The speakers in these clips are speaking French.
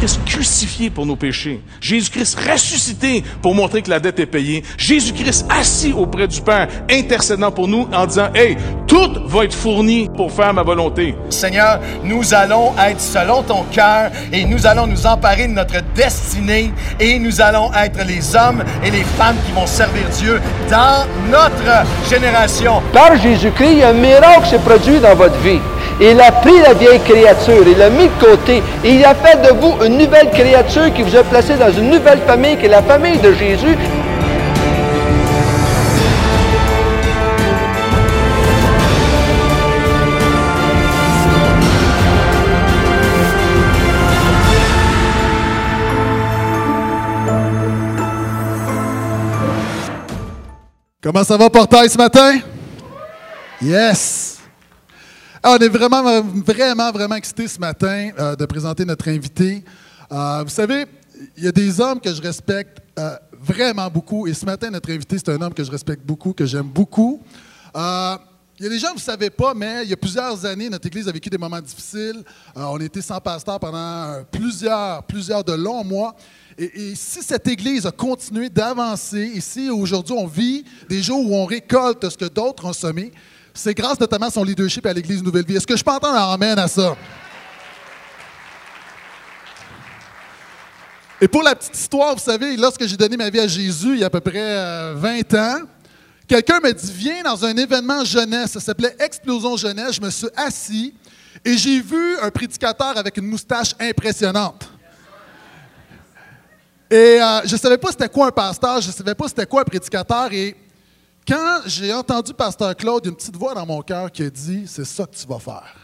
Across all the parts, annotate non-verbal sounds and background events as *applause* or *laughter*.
Jésus-Christ crucifié pour nos péchés. Jésus-Christ ressuscité pour montrer que la dette est payée. Jésus-Christ assis auprès du Père, intercédant pour nous en disant, hey, tout va être fourni pour faire ma volonté. Seigneur, nous allons être selon ton cœur et nous allons nous emparer de notre destinée et nous allons être les hommes et les femmes qui vont servir Dieu dans notre génération. Par Jésus-Christ, il y a un miracle qui s'est produit dans votre vie. Il a pris la vieille créature, il l'a mis de côté, et il a fait de vous une nouvelle créature qui vous a placé dans une nouvelle famille, qui est la famille de Jésus. Comment ça va, Portail, ce matin? Yes! Ah, on est vraiment, vraiment, vraiment excités ce matin euh, de présenter notre invité. Euh, vous savez, il y a des hommes que je respecte euh, vraiment beaucoup, et ce matin, notre invité, c'est un homme que je respecte beaucoup, que j'aime beaucoup. il y a des gens, vous ne savez pas, mais il y a plusieurs années, notre Église a vécu des moments difficiles. on été sans pasteur pendant plusieurs, plusieurs de longs mois. Et, si cette Église a continué d'avancer, et si aujourd'hui on vit des jours où on récolte ce que d'autres ont semé, c'est grâce notamment à son leadership à l'Église Nouvelle Vie. Est-ce que je peux entendre un amène à ça? Et pour la petite histoire, vous savez, lorsque j'ai donné ma vie à Jésus il y a à peu près 20 euh, ans, quelqu'un m'a dit Viens dans un événement jeunesse. Ça s'appelait Explosion Jeunesse. Je me suis assis et j'ai vu un prédicateur avec une moustache impressionnante. Et euh, je ne savais pas c'était quoi un pasteur, je ne savais pas c'était quoi un prédicateur. Et quand j'ai entendu Pasteur Claude, une petite voix dans mon cœur qui a dit C'est ça que tu vas faire.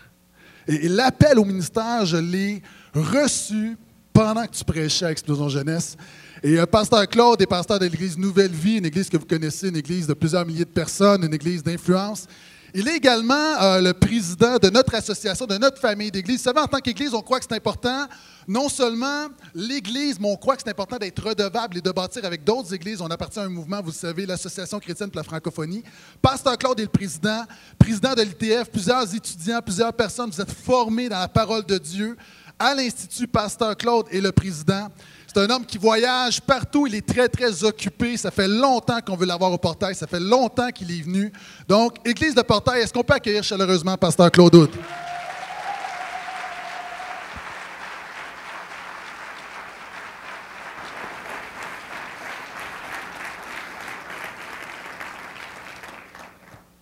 Et, l'appel au ministère, je l'ai reçu pendant que tu prêchais à Explosion Jeunesse. Et euh, Pasteur Claude est pasteur de l'église Nouvelle Vie, une église que vous connaissez, une église de plusieurs milliers de personnes, une église d'influence. Il est également euh, le président de notre association, de notre famille d'église. Vous savez, en tant qu'église, on croit que c'est important, non seulement l'Église, mais on croit que c'est important d'être redevable et de bâtir avec d'autres églises. On appartient à un mouvement, vous le savez, l'Association chrétienne pour la francophonie. Pasteur Claude est le président, président de l'ITF, plusieurs étudiants, plusieurs personnes, vous êtes formés dans la parole de Dieu. À l'Institut, Pasteur Claude est le président. C'est un homme qui voyage partout. Il est très, très occupé. Ça fait longtemps qu'on veut l'avoir au portail. Ça fait longtemps qu'il est venu. Donc, Église de portail, est-ce qu'on peut accueillir chaleureusement Pasteur Claude Houd?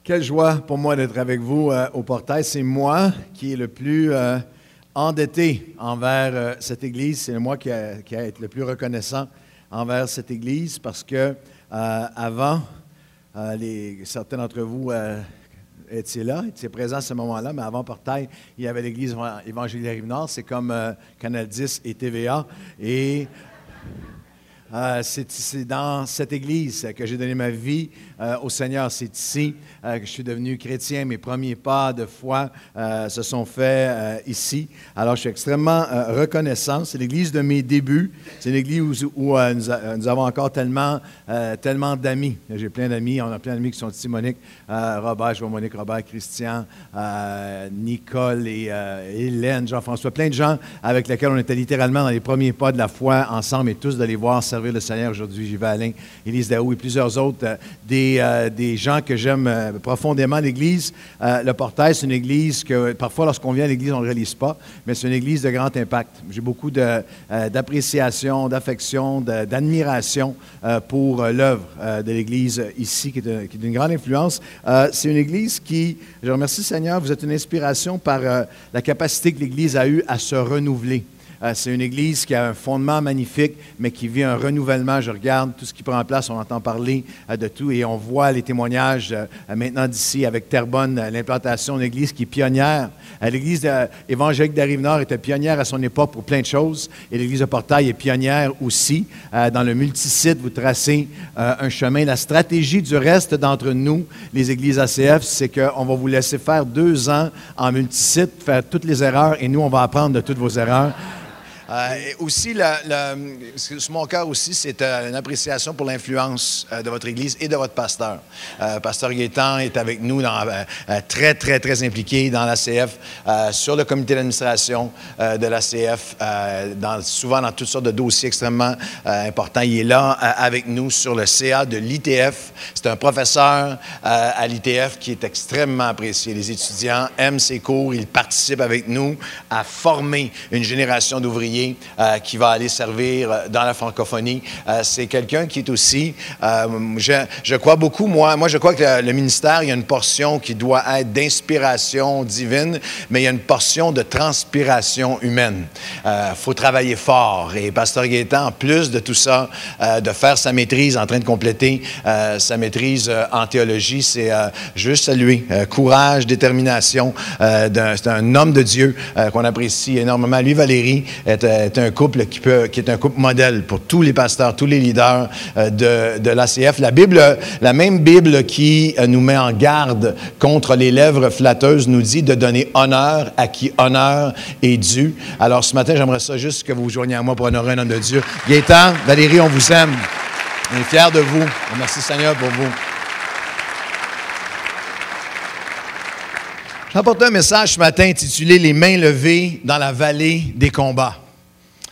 Quelle joie pour moi d'être avec vous euh, au portail. C'est moi qui est le plus euh, endetté envers euh, cette Église. C'est moi qui a, qui été le plus reconnaissant envers cette Église parce que avant, les, certains d'entre vous étaient là, étaient présents à ce moment-là, mais avant Portail, il y avait l'Église évangélique Rive-Nord. C'est comme Canal 10 et TVA. Et c'est dans cette église que j'ai donné ma vie euh, au Seigneur. C'est ici euh, que je suis devenu chrétien. Mes premiers pas de foi euh, se sont faits ici. Alors, je suis extrêmement reconnaissant. C'est l'église de mes débuts. C'est l'église où, nous, avons encore tellement, tellement d'amis. J'ai plein d'amis. On a plein d'amis qui sont ici. Monique, Robert, je vois Monique, Robert, Christian, Nicole et Hélène, Jean-François. Plein de gens avec lesquels on était littéralement dans les premiers pas de la foi ensemble et tous de les voir servir le Seigneur aujourd'hui. J'y vais Alain, Élise Daou et plusieurs autres, des euh, des, gens que j'aime euh, profondément. L'Église, euh, le portail, c'est une Église que parfois, lorsqu'on vient à l'Église, on ne réalise pas, mais c'est une Église de grand impact. J'ai beaucoup d'appréciation, d'affection, d'admiration pour l'œuvre de l'Église ici, qui est, d'une grande influence. c'est une Église qui, je remercie Seigneur, vous êtes une inspiration par la capacité que l'Église a eue à se renouveler. Euh, c'est une église qui a un fondement magnifique, mais qui vit un renouvellement. Je regarde tout ce qui prend place, on entend parler euh, de tout et on voit les témoignages euh, maintenant d'ici avec Terrebonne, l'implantation d'une église qui est pionnière. L'église évangélique d'Arrive-Nord était pionnière à son époque pour plein de choses et l'église de Portail est pionnière aussi. Dans le multisite, vous tracez un chemin. La stratégie du reste d'entre nous, les églises ACF, c'est qu'on va vous laisser faire deux ans en multisite, faire toutes les erreurs et nous, on va apprendre de toutes vos erreurs. Euh, aussi, mon cœur aussi, c'est euh, une appréciation pour l'influence euh, de votre Église et de votre pasteur. Pasteur Gaétan est avec nous, très, très, très impliqué dans l'ACF, sur le comité d'administration de l'ACF, souvent dans toutes sortes de dossiers extrêmement importants. Il est là avec nous sur le CA de l'ITF. C'est un professeur à l'ITF qui est extrêmement apprécié. Les étudiants aiment ses cours, il participe avec nous à former une génération d'ouvriers euh, qui va aller servir euh, dans la francophonie. Euh, c'est quelqu'un qui est aussi, je, je crois beaucoup, moi, moi je crois que le, ministère, il y a une portion qui doit être d'inspiration divine, mais il y a une portion de transpiration humaine. Il faut travailler fort. Et Pasteur Gaétan, en plus de tout ça, de faire sa maîtrise, en train de compléter sa maîtrise en théologie, c'est juste saluer. Courage, détermination. c'est un homme de Dieu qu'on apprécie énormément. Lui, Valérie, est, est un couple qui, peut, qui est un couple modèle pour tous les pasteurs, tous les leaders euh, de, de l'ACF. La Bible, la même Bible qui euh, nous met en garde contre les lèvres flatteuses, nous dit de donner honneur à qui honneur est dû. Alors ce matin, j'aimerais ça juste que vous vous joigniez à moi pour honorer un homme de Dieu. Gaétan, Valérie, on vous aime. On est fiers de vous. Merci Seigneur pour vous. J'ai apporté un message ce matin intitulé Les mains levées dans la vallée des combats.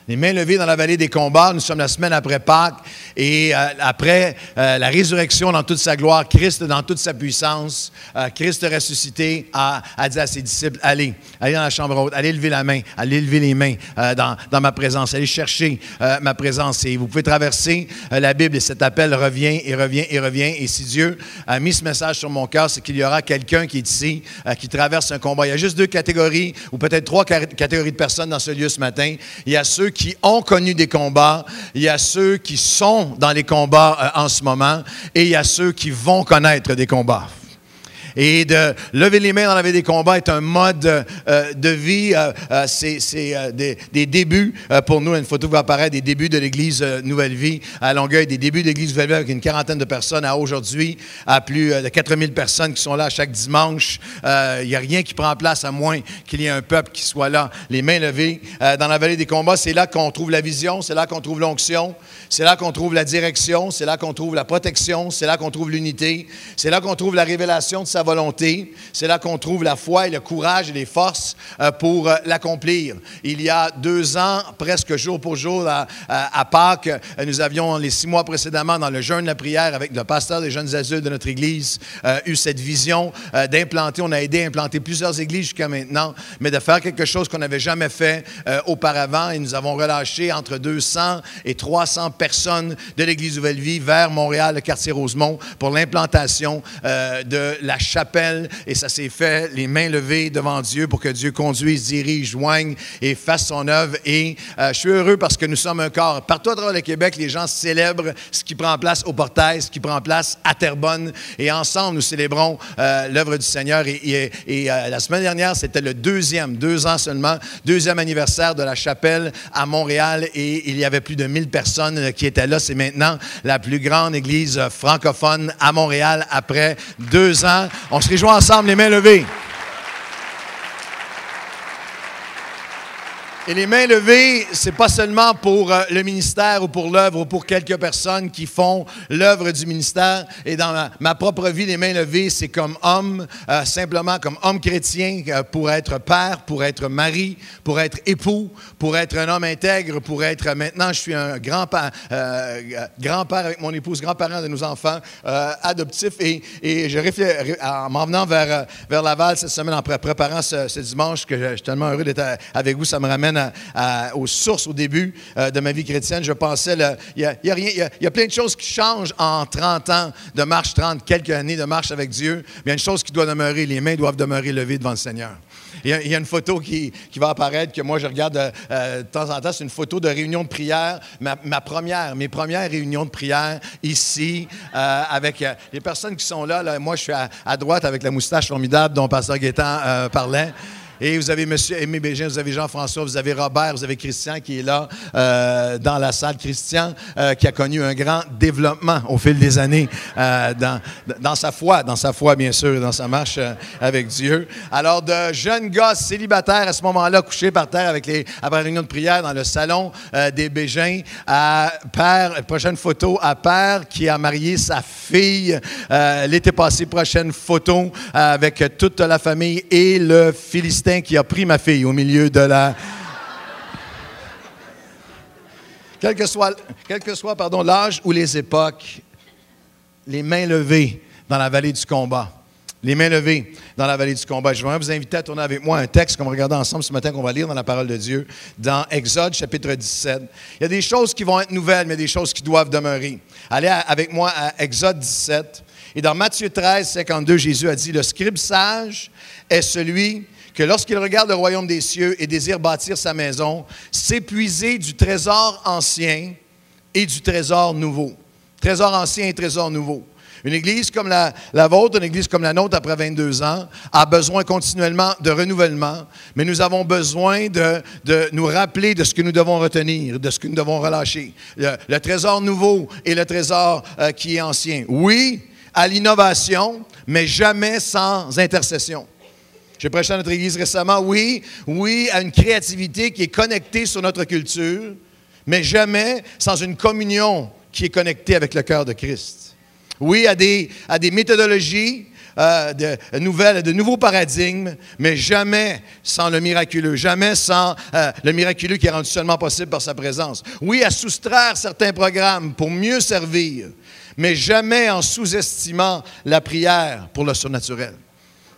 Les mains levées dans la vallée des combats. Nous sommes la semaine après Pâques et euh, après euh, la résurrection dans toute sa gloire, Christ dans toute sa puissance, euh, Christ ressuscité a, dit à ses disciples Allez, allez dans la chambre haute, allez lever la main, allez lever les mains dans, dans ma présence, allez chercher ma présence. Et vous pouvez traverser la Bible et cet appel revient et revient et revient. Et si Dieu a mis ce message sur mon cœur, c'est qu'il y aura quelqu'un qui est ici, qui traverse un combat. Il y a juste deux catégories, ou peut-être trois catégories de personnes dans ce lieu ce matin. Il y a ceux qui ont connu des combats, il y a ceux qui sont dans les combats euh, en ce moment, et il y a ceux qui vont connaître des combats. Et de lever les mains dans la vie des combats est un mode euh, de vie. euh, euh, c'est des, débuts pour nous. Une photo va apparaître des débuts de l'Église Nouvelle Vie à Longueuil, des débuts de l'Église Nouvelle Vie avec une quarantaine de personnes à aujourd'hui, à plus de 4000 personnes qui sont là chaque dimanche. Il n'y a rien qui prend place à moins qu'il y ait un peuple qui soit là, les mains levées. Dans la vallée des combats, c'est là qu'on trouve la vision, c'est là qu'on trouve l'onction, c'est là qu'on trouve la direction, c'est là qu'on trouve la protection, c'est là qu'on trouve l'unité, c'est là qu'on trouve la révélation de sa volonté, c'est là qu'on trouve la foi et le courage et les forces euh, pour euh, l'accomplir. Il y a deux ans, presque jour pour jour, à, Pâques, euh, nous avions les six mois précédemment dans le jeûne de la prière avec le pasteur des jeunes adultes de notre Église eu cette vision d'implanter, on a aidé à implanter plusieurs églises jusqu'à maintenant, mais de faire quelque chose qu'on n'avait jamais fait auparavant et nous avons relâché entre 200 et 300 personnes de l'Église Nouvelle Vie vers Montréal, le quartier Rosemont, pour l'implantation de la chapelle. Et ça s'est fait les mains levées devant Dieu pour que Dieu conduise, dirige, joigne et fasse son œuvre. Et euh, je suis heureux parce que nous sommes un corps. Partout à travers le Québec, les gens célèbrent ce qui prend place au portail, ce qui prend place à Terrebonne. Et ensemble, nous célébrons euh, l'œuvre du Seigneur. Et, euh, la semaine dernière, c'était le deuxième, deux ans seulement, deuxième anniversaire de la chapelle à Montréal. Et il y avait plus de 1000 personnes qui étaient là. C'est maintenant la plus grande église francophone à Montréal après deux ans. On se réjouit ensemble, les mains levées. Et les mains levées, c'est pas seulement pour euh, le ministère ou pour l'œuvre ou pour quelques personnes qui font l'œuvre du ministère. Et dans ma, propre vie, les mains levées, c'est comme homme, euh, simplement comme homme chrétien, euh, pour être père, pour être mari, pour être époux, pour être un homme intègre, pour être maintenant, je suis un grand-père grand-père avec mon épouse, grand-parent de nos enfants adoptifs. Et, je réfléchis, en m'en venant vers, vers Laval cette semaine, en pré- préparant ce, dimanche, que je, suis tellement heureux d'être avec vous, ça me ramène aux sources au début euh, de ma vie chrétienne. Je pensais, il y a, plein de choses qui changent en 30 ans de marche, 30, quelques années de marche avec Dieu. Mais il y a une chose qui doit demeurer, les mains doivent demeurer levées devant le Seigneur. Il y a, une photo qui, va apparaître que moi je regarde euh, euh, de temps en temps. C'est une photo de réunion de prière. Ma, première, mes premières réunions de prière ici, avec les personnes qui sont là. Moi, je suis à, droite avec la moustache formidable dont Pasteur Gaétan euh, parlait. Et vous avez M. Aimé Bégin, vous avez Jean-François, vous avez Robert, vous avez Christian qui est là euh, dans la salle. Christian euh, qui a connu un grand développement au fil des années euh, dans, dans sa foi, dans sa foi bien sûr, dans sa marche avec Dieu. Alors de jeunes gars célibataires à ce moment-là, couchés par terre avec les, après réunion de prière dans le salon des Bégins, à père, prochaine photo, à père qui a marié sa fille l'été passé, prochaine photo avec toute la famille et le Philistin qui a pris ma fille au milieu de la... Quel que soit, quel que soit pardon, l'âge ou les époques, les mains levées dans la vallée du combat. Les mains levées dans la vallée du combat. Je voudrais vous inviter à tourner avec moi un texte qu'on va regarder ensemble ce matin, qu'on va lire dans la parole de Dieu, dans Exode chapitre 17. Il y a des choses qui vont être nouvelles, mais des choses qui doivent demeurer. Allez avec moi à Exode 17. Et dans Matthieu 13, 52, Jésus a dit, le scribe sage est celui que lorsqu'il regarde le royaume des cieux et désire bâtir sa maison, s'épuiser du trésor ancien et du trésor nouveau. Trésor ancien et trésor nouveau. Une église comme la, vôtre, une église comme la nôtre après 22 ans, a besoin continuellement de renouvellement, mais nous avons besoin de, nous rappeler de ce que nous devons retenir, de ce que nous devons relâcher. Le, trésor nouveau et le trésor euh, qui est ancien. Oui, à l'innovation, mais jamais sans intercession. J'ai prêché à notre Église récemment, oui, oui, à une créativité qui est connectée sur notre culture, mais jamais sans une communion qui est connectée avec le cœur de Christ. Oui, à des, à des méthodologies euh, de, nouvelles, de nouveaux paradigmes, mais jamais sans le miraculeux, jamais sans euh, le miraculeux qui est rendu seulement possible par sa présence. Oui, à soustraire certains programmes pour mieux servir, mais jamais en sous-estimant la prière pour le surnaturel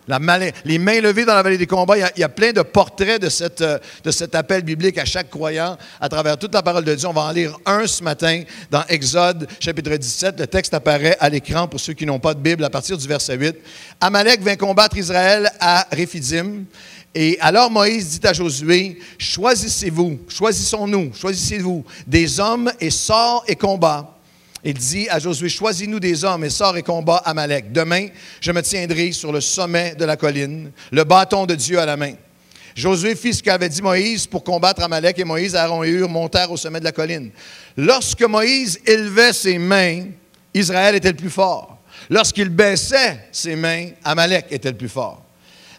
les mains levées dans la vallée des combats, il y, a, plein de portraits euh, de cet appel biblique à chaque croyant à travers toute la parole de Dieu. On va en lire un ce matin dans Exode chapitre 17. Le texte apparaît à l'écran pour ceux qui n'ont pas de Bible à partir du verset 8. Amalek vint combattre Israël à Réphidim. Et alors Moïse dit à Josué, choisissez-vous, choisissons-nous, choisissez-vous des hommes et sort et combat il dit à Josué, choisis-nous des hommes et sors et combat Amalek. Demain, je me tiendrai sur le sommet de la colline, le bâton de Dieu à la main. Josué fit ce qu'avait dit Moïse pour combattre Amalek, et Moïse, Aaron et Hur montèrent au sommet de la colline. Lorsque Moïse élevait ses mains, Israël était le plus fort. Lorsqu'il baissait ses mains, Amalek était le plus fort.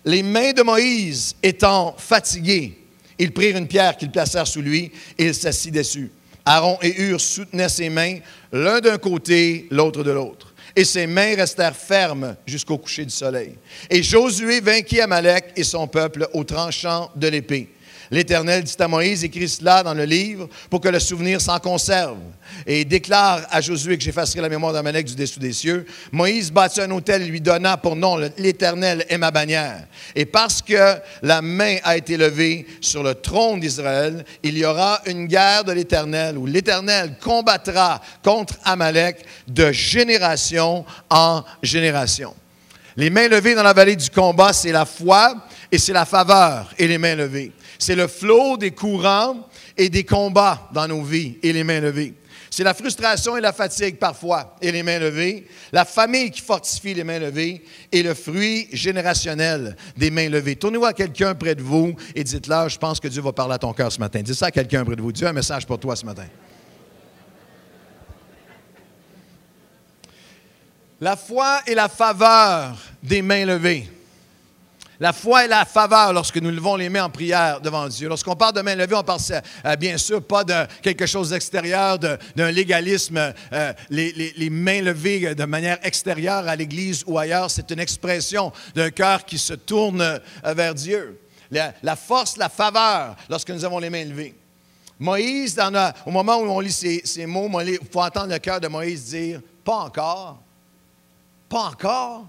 Les mains de Moïse étant fatiguées, ils prirent une pierre qu'ils placèrent sous lui et il s'assit dessus. Aaron et Hur soutenaient ses mains, l'un d'un côté, l'autre de l'autre. Et ses mains restèrent fermes jusqu'au coucher du soleil. Et Josué vainquit Amalek et son peuple au tranchant de l'épée. L'Éternel dit à Moïse, écrit cela dans le livre pour que le souvenir s'en conserve. Et il déclare à Josué que j'effacerai la mémoire d'Amalek du dessous des cieux. Moïse bâtit un hôtel et lui donna pour nom l'Éternel est ma bannière. Et parce que la main a été levée sur le trône d'Israël, il y aura une guerre de l'Éternel où l'Éternel combattra contre Amalek de génération en génération. Les mains levées dans la vallée du combat, c'est la foi et c'est la faveur et les mains levées. C'est le flot des courants et des combats dans nos vies et les mains levées. C'est la frustration et la fatigue parfois et les mains levées, la famille qui fortifie les mains levées et le fruit générationnel des mains levées. Tournez-vous à quelqu'un près de vous et dites-leur, je pense que Dieu va parler à ton cœur ce matin. Dites ça à quelqu'un près de vous. Dieu a un message pour toi ce matin. La foi et la faveur des mains levées. La foi et la faveur lorsque nous levons les mains en prière devant Dieu. Lorsqu'on parle de main levée, on parle euh, bien sûr pas de quelque chose d'extérieur, d'un légalisme. Euh, les, mains levées de manière extérieure à l'Église ou ailleurs, c'est une expression d'un cœur qui se tourne euh, vers Dieu. La, force, la faveur lorsque nous avons les mains levées. Moïse, au moment où on lit ces mots, il faut entendre le cœur de Moïse dire, pas encore, pas encore,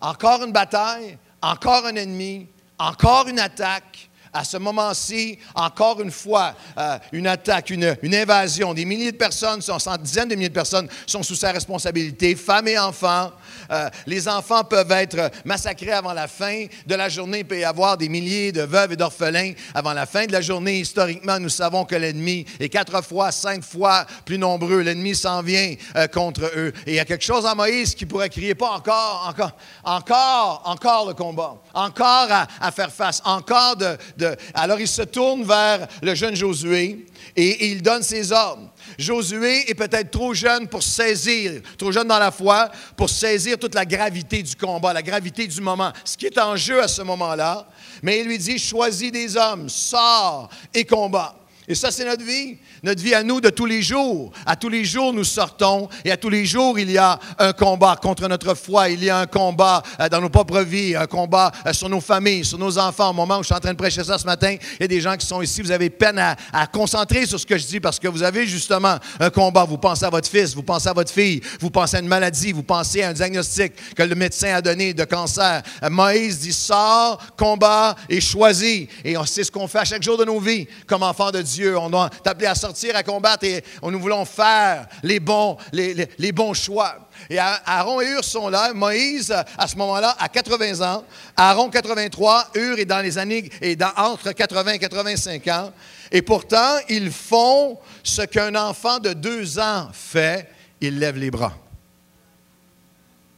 encore une bataille, encore un ennemi, encore une attaque. à ce moment-ci, encore une fois, euh, une attaque, une, invasion. Des milliers de personnes, sont, cent- dizaines de milliers de personnes sont sous sa responsabilité, femmes et enfants. Euh, les enfants peuvent être massacrés avant la fin de la journée. Il peut y avoir des milliers de veuves et d'orphelins avant la fin de la journée. Historiquement, nous savons que l'ennemi est quatre fois, cinq fois plus nombreux. L'ennemi s'en vient euh, contre eux. Et il y a quelque chose en Moïse qui pourrait crier, pas encore, encore, encore, encore le combat, encore à, faire face, encore de, de- Alors il se tourne vers le jeune Josué et, et il donne ses ordres. Josué est peut-être trop jeune pour saisir, trop jeune dans la foi, pour saisir toute la gravité du combat, la gravité du moment, ce qui est en jeu à ce moment-là. Mais il lui dit, choisis des hommes, sors et combat. Et ça, c'est notre vie, notre vie à nous de tous les jours. À tous les jours, nous sortons et à tous les jours, il y a un combat contre notre foi. Il y a un combat euh, dans nos propres vies, un combat euh, sur nos familles, sur nos enfants. Au moment où je suis en train de prêcher ça ce matin, il y a des gens qui sont ici, vous avez peine à, concentrer sur ce que je dis parce que vous avez justement un combat. Vous pensez à votre fils, vous pensez à votre fille, vous pensez à une maladie, vous pensez à un diagnostic que le médecin a donné de cancer. Euh, Moïse dit, sors, combat et choisis. Et on sait ce qu'on fait à chaque jour de nos vies comme enfants de Dieu. On doit t'appeler à sortir, à combattre et nous voulons faire les bons, les, les- bons choix. Et Aaron et Hur sont là. Moïse, à ce moment-là, a 80 ans. Aaron, 83. Hur est dans les années, est dans, entre 80 et 85 ans. Et pourtant, ils font ce qu'un enfant de deux ans fait. Il lève les bras.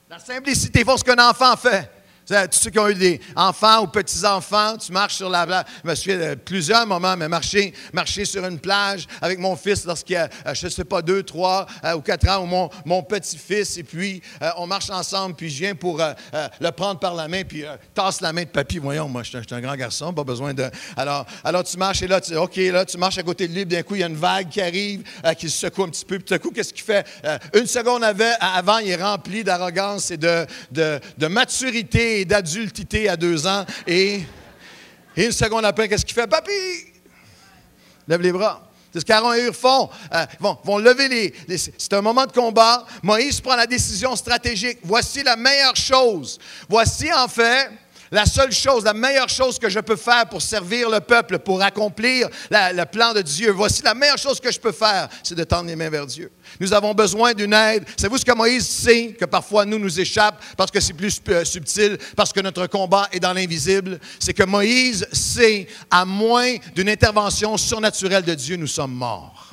La simplicité, ils font ce qu'un enfant fait. Tous ceux qui ont eu des enfants ou petits-enfants, tu marches sur la plage. Je me souviens de plusieurs moments, mais marcher, marcher sur une plage avec mon fils lorsqu'il a, euh, je ne sais pas, deux, trois euh, ou quatre ans, ou mon, mon petit-fils, et puis euh, on marche ensemble, puis je viens pour le prendre par la main, puis tasse la main de papy. Voyons, moi, je suis un- grand garçon, pas besoin de. Alors, alors tu marches, et là, tu, OK, là, tu marches à côté de lui, d'un coup, il y a une vague qui arrive, qui se secoue un petit peu, puis tout coup, qu'est-ce qu'il fait? Une seconde avant, il est rempli d'arrogance et de, de, de maturité d'adultité à deux ans, et, une seconde après, qu'est-ce qu'il fait? Papy! Lève les bras. C'est ce qu'Aaron et Hur font. Euh, vont, vont lever les, les- C'est un moment de combat. Moïse prend la décision stratégique. Voici la meilleure chose. Voici en fait la seule chose, la meilleure chose que je peux faire pour servir le peuple, pour accomplir le plan de Dieu. Voici la meilleure chose que je peux faire, c'est de tendre les mains vers Dieu. Nous avons besoin d'une aide. Savez-vous ce que Moïse sait que parfois nous nous échappe parce que c'est plus euh, subtil, parce que notre combat est dans l'invisible? C'est que Moïse sait, à moins d'une intervention surnaturelle de Dieu, nous sommes morts.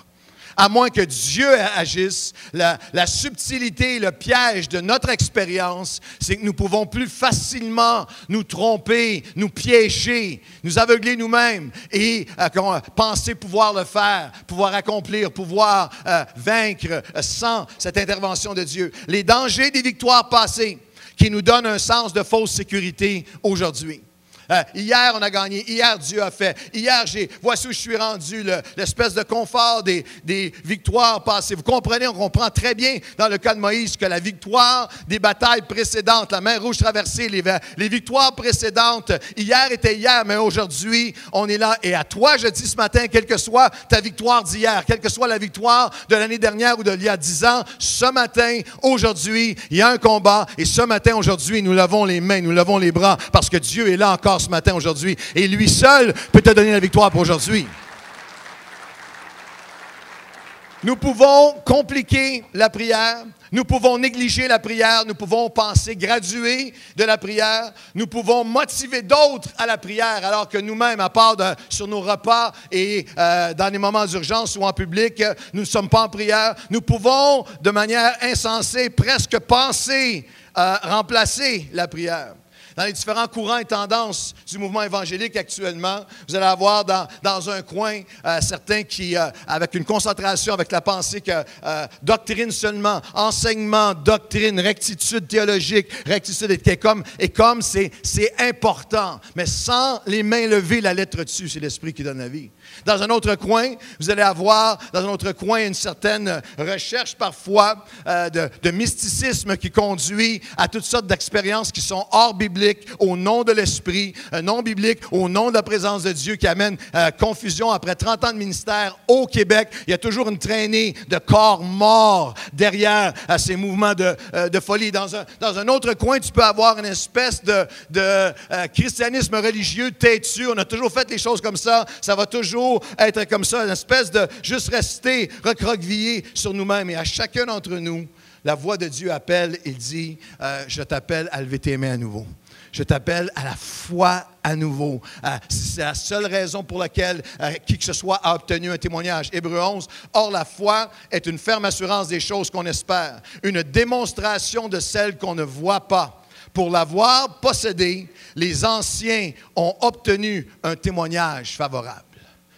À moins que Dieu agisse, la, la subtilité le piège de notre expérience, c'est que nous pouvons plus facilement nous tromper, nous piéger, nous aveugler nous-mêmes et euh, qu'on- penser pouvoir le faire, pouvoir accomplir, pouvoir euh, vaincre euh, sans cette intervention de Dieu. Les dangers des victoires passées qui nous donnent un sens de fausse sécurité aujourd'hui. Euh, hier, on a gagné. Hier, Dieu a fait. Hier, j'ai. Voici où je suis rendu, le- l'espèce de confort des, des victoires passées. Vous comprenez, on comprend très bien dans le cas de Moïse que la victoire des batailles précédentes, la mer rouge traversée, les, les victoires précédentes, hier était hier, mais aujourd'hui, on est là. Et à toi, je dis ce matin, quelle que soit ta victoire d'hier, quelle que soit la victoire de l'année dernière ou d'il y a dix ans, ce matin, aujourd'hui, il y a un combat. Et ce matin, aujourd'hui, nous levons les mains, nous levons les bras, parce que Dieu est là encore ce matin, aujourd'hui. Et lui seul peut te donner la victoire pour aujourd'hui. Nous pouvons compliquer la prière, nous pouvons négliger la prière, nous pouvons penser graduer de la prière, nous pouvons motiver d'autres à la prière, alors que nous-mêmes, à part sur nos repas et euh, dans les moments d'urgence ou en public, nous ne sommes pas en prière. Nous pouvons, de manière insensée, presque penser euh, remplacer la prière dans les différents courants et tendances du mouvement évangélique actuellement, vous allez avoir dans, dans un coin euh, certains qui, euh, avec une concentration avec la pensée que euh, doctrine seulement, enseignement, doctrine, rectitude théologique, rectitude et comme, et comme c'est, c'est important, mais sans les mains levées, la lettre dessus, c'est l'esprit qui donne la vie. Dans un autre coin, vous allez avoir dans un autre coin une certaine recherche parfois euh, de, mysticisme qui conduit à toutes sortes d'expériences qui sont hors bibliques biblique au nom de l'Esprit, un nom biblique au nom de la présence de Dieu qui amène euh, confusion après 30 ans de ministère au Québec. Il y a toujours une traînée de corps morts derrière à ces mouvements de, euh, folie. Dans un, dans un autre coin, tu peux avoir une espèce de, euh, christianisme religieux têtu. On a toujours fait les choses comme ça. Ça va toujours être comme ça, une espèce de juste rester recroquevillé sur nous-mêmes. Et à chacun d'entre nous, la voix de Dieu appelle, il dit, euh, je t'appelle à lever tes mains à nouveau. Je t'appelle à la foi à nouveau. Euh, c'est la seule raison pour laquelle euh, qui que ce soit a obtenu un témoignage. Hébreu 11. Or, la foi est une ferme assurance des choses qu'on espère, une démonstration de celles qu'on ne voit pas. Pour l'avoir possédée, les anciens ont obtenu un témoignage favorable.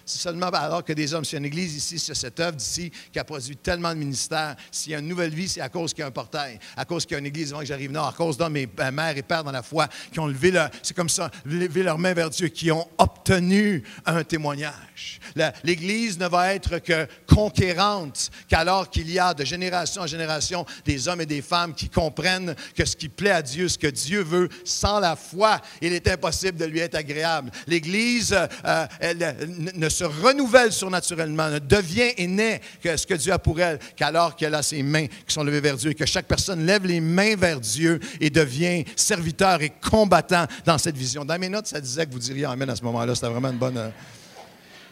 C'est seulement alors que des hommes, s'il y a une église ici, c'est cette œuvre d'ici qui a produit tellement de ministères. S'il y a une nouvelle vie, c'est à cause qu'il y a un portail, à cause qu'il y a une église avant que j'arrive nord, à cause d'hommes et euh, mères et pères dans la foi qui ont levé leur, c'est comme ça, levé leurs mains vers Dieu, qui ont obtenu un témoignage. L'église ne va être que conquérante qu'alors qu'il y a de génération en génération des hommes et des femmes qui comprennent que ce qui plaît à Dieu, ce que Dieu veut, sans la foi, il est impossible de lui être agréable. L'église, euh, elle ne se renouvelle surnaturellement, devient et naît que ce que Dieu a pour elle, qu'alors qu'elle a ses mains qui sont levées vers Dieu, et que chaque personne lève les mains vers Dieu et devient serviteur et combattant dans cette vision. Dans mes notes, ça disait que vous diriez Amen à ce moment-là. C'était vraiment une bonne. Euh,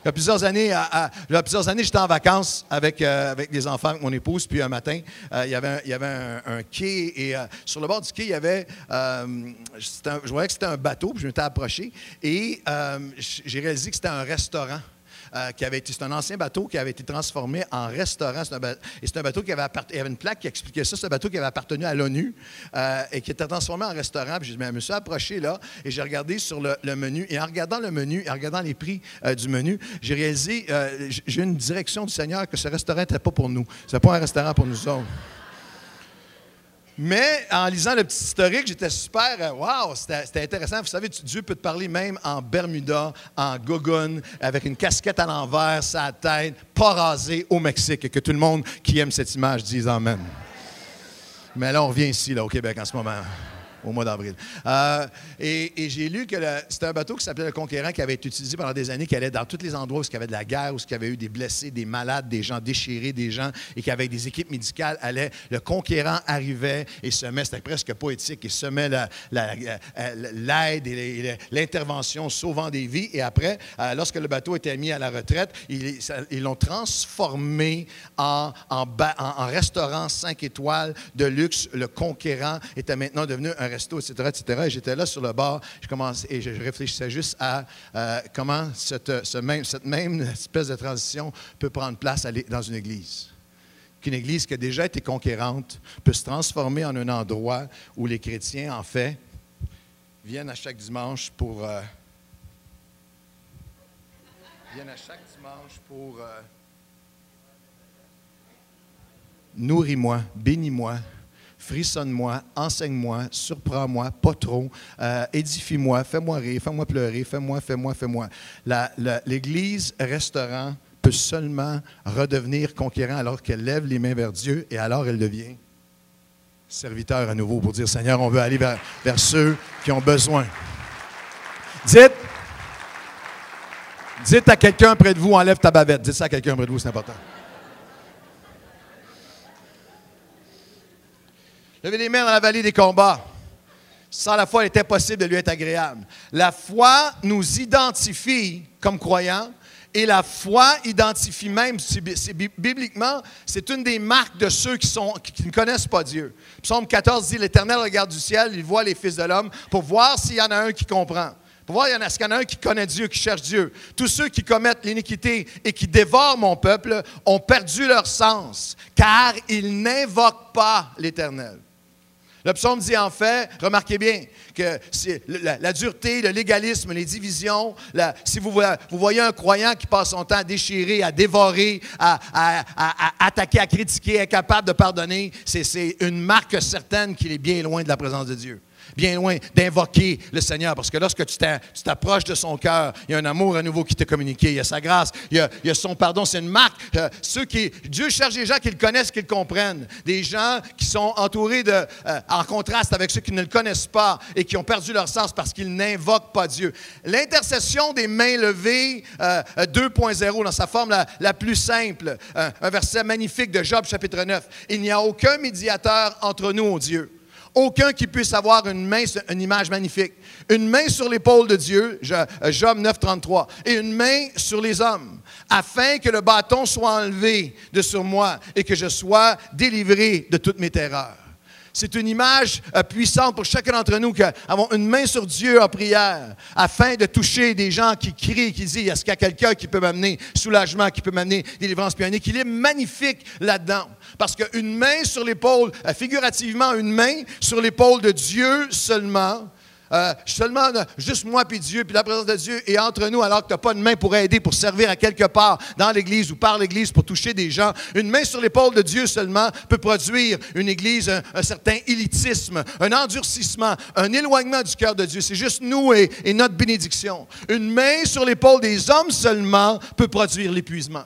il y a plusieurs années, années, j'étais en vacances avec, euh, avec les enfants, avec mon épouse, puis un matin, euh, il y avait un, il y avait un, quai, et sur le bord du quai, il y avait, je voyais que c'était un bateau, puis je m'étais approché, et j'ai réalisé que c'était un restaurant. Euh, qui avait été, c'est un ancien bateau qui avait été transformé en restaurant. et c'est un bateau qui avait, il y avait une plaque qui expliquait ça. C'est un bateau qui avait appartenu à l'ONU euh, et qui était transformé en restaurant. Puis je me suis approché là et j'ai regardé sur le, menu. Et en regardant le menu en regardant les prix euh, du menu, j'ai réalisé, j'ai une direction du Seigneur que ce restaurant n'était pas pour nous. Ce pas un restaurant pour nous autres. Mais en lisant le petit historique, j'étais super, wow, c'était intéressant. Vous savez, Dieu peut te parler même en Bermuda, en gogun, avec une casquette à l'envers, sa tête, pas rasée au Mexique, que tout le monde qui aime cette image dise Amen. Mais là, on revient ici, là, au Québec, en ce moment au mois d'avril. Euh, et, j'ai lu que c'était un bateau qui s'appelait le Conquérant qui avait été utilisé pendant des années, qui allait dans tous les endroits où il y avait de la guerre, où il y avait eu des blessés, des malades, des gens déchirés, des gens, et qui avec des équipes médicales allait. Le Conquérant arrivait et semait, c'était presque poétique, et semait l'aide et l'intervention sauvant des vies. Et après, euh, lorsque le bateau était mis à la retraite, ils l'ont transformé en, en, en restaurant 5 étoiles de luxe. Le Conquérant était maintenant devenu un resto, etc., etc. Et j'étais là sur le bord, je commençais, et je réfléchissais juste à euh, comment cette, ce même, cette même espèce de transition peut prendre place dans une église. Qu'une église qui a déjà été conquérante peut se transformer en un endroit où les chrétiens, en fait, viennent à chaque dimanche pour... Euh, viennent à chaque dimanche pour... Euh, Nourris-moi, bénis-moi, frissonne-moi, enseigne-moi, surprends-moi, pas trop, euh, édifie-moi, fais-moi rire, fais-moi pleurer, fais-moi, fais-moi, fais-moi. L'Église restaurant peut seulement redevenir conquérant alors qu'elle lève les mains vers Dieu et alors elle devient serviteur à nouveau pour dire Seigneur, on veut aller vers, ceux qui ont besoin. Dites, dites à quelqu'un près de vous, enlève ta bavette. Dites ça à quelqu'un près de vous, c'est important. Levez les mains dans la vallée des combats. Sans la foi, il est impossible de lui être agréable. La foi nous identifie comme croyants et la foi identifie même, bibliquement, c'est une des marques de ceux qui, ne connaissent pas Dieu. Psaume 14 dit, l'Éternel regarde du ciel, il voit les fils de l'homme pour voir s'il y en a un qui comprend. Pour voir, il y en a, y en a un qui connaît Dieu, qui cherche Dieu? Tous ceux qui commettent l'iniquité et qui dévorent mon peuple ont perdu leur sens, car ils n'invoquent pas l'Éternel. Le psaume dit en fait, remarquez bien, que la, dureté, le légalisme, les divisions, si vous, voyez un croyant qui passe son temps à déchirer, à dévorer, à, attaquer, à critiquer, incapable de pardonner, c'est une marque certaine qu'il est bien loin de la présence de Dieu. Bien loin d'invoquer le Seigneur, parce que lorsque tu t'a- tu t'approches de son cœur, il y a un amour à nouveau qui t'est communiqué, il y a sa grâce, il y a, son pardon, c'est une marque. Euh, ceux qui, Dieu cherche des gens qui le connaissent, qui le comprennent, des gens qui sont entourés de, euh, en contraste avec ceux qui ne le connaissent pas et qui ont perdu leur sens parce qu'ils n'invoquent pas Dieu. L'intercession des mains levées euh, euh, 2.0 dans sa forme la, plus simple, un verset magnifique de Job chapitre 9. Il n'y a aucun médiateur entre nous, ô Dieu. Aucun qui puisse avoir une main, une image magnifique. Une main sur l'épaule de Dieu, euh, Job 9, 33, et une main sur les hommes, afin que le bâton soit enlevé de sur moi et que je sois délivré de toutes mes terreurs. C'est une image euh, puissante pour chacun d'entre nous qu'avons une main sur Dieu en prière afin de toucher des gens qui crient, qui disent est-ce qu'il y a quelqu'un qui peut m'amener soulagement, qui peut m'amener délivrance, puis un équilibre magnifique là-dedans? Parce qu'une main sur l'épaule, euh, figurativement, une main sur l'épaule de Dieu seulement, seulement juste moi puis Dieu, puis la présence de Dieu est entre nous alors que tu n'as pas une main pour aider, pour servir à quelque part dans l'Église ou par l'Église pour toucher des gens. Une main sur l'épaule de Dieu seulement peut produire une Église, un, certain élitisme, un endurcissement, un éloignement du cœur de Dieu. C'est juste nous et, et notre bénédiction. Une main sur l'épaule des hommes seulement peut produire l'épuisement.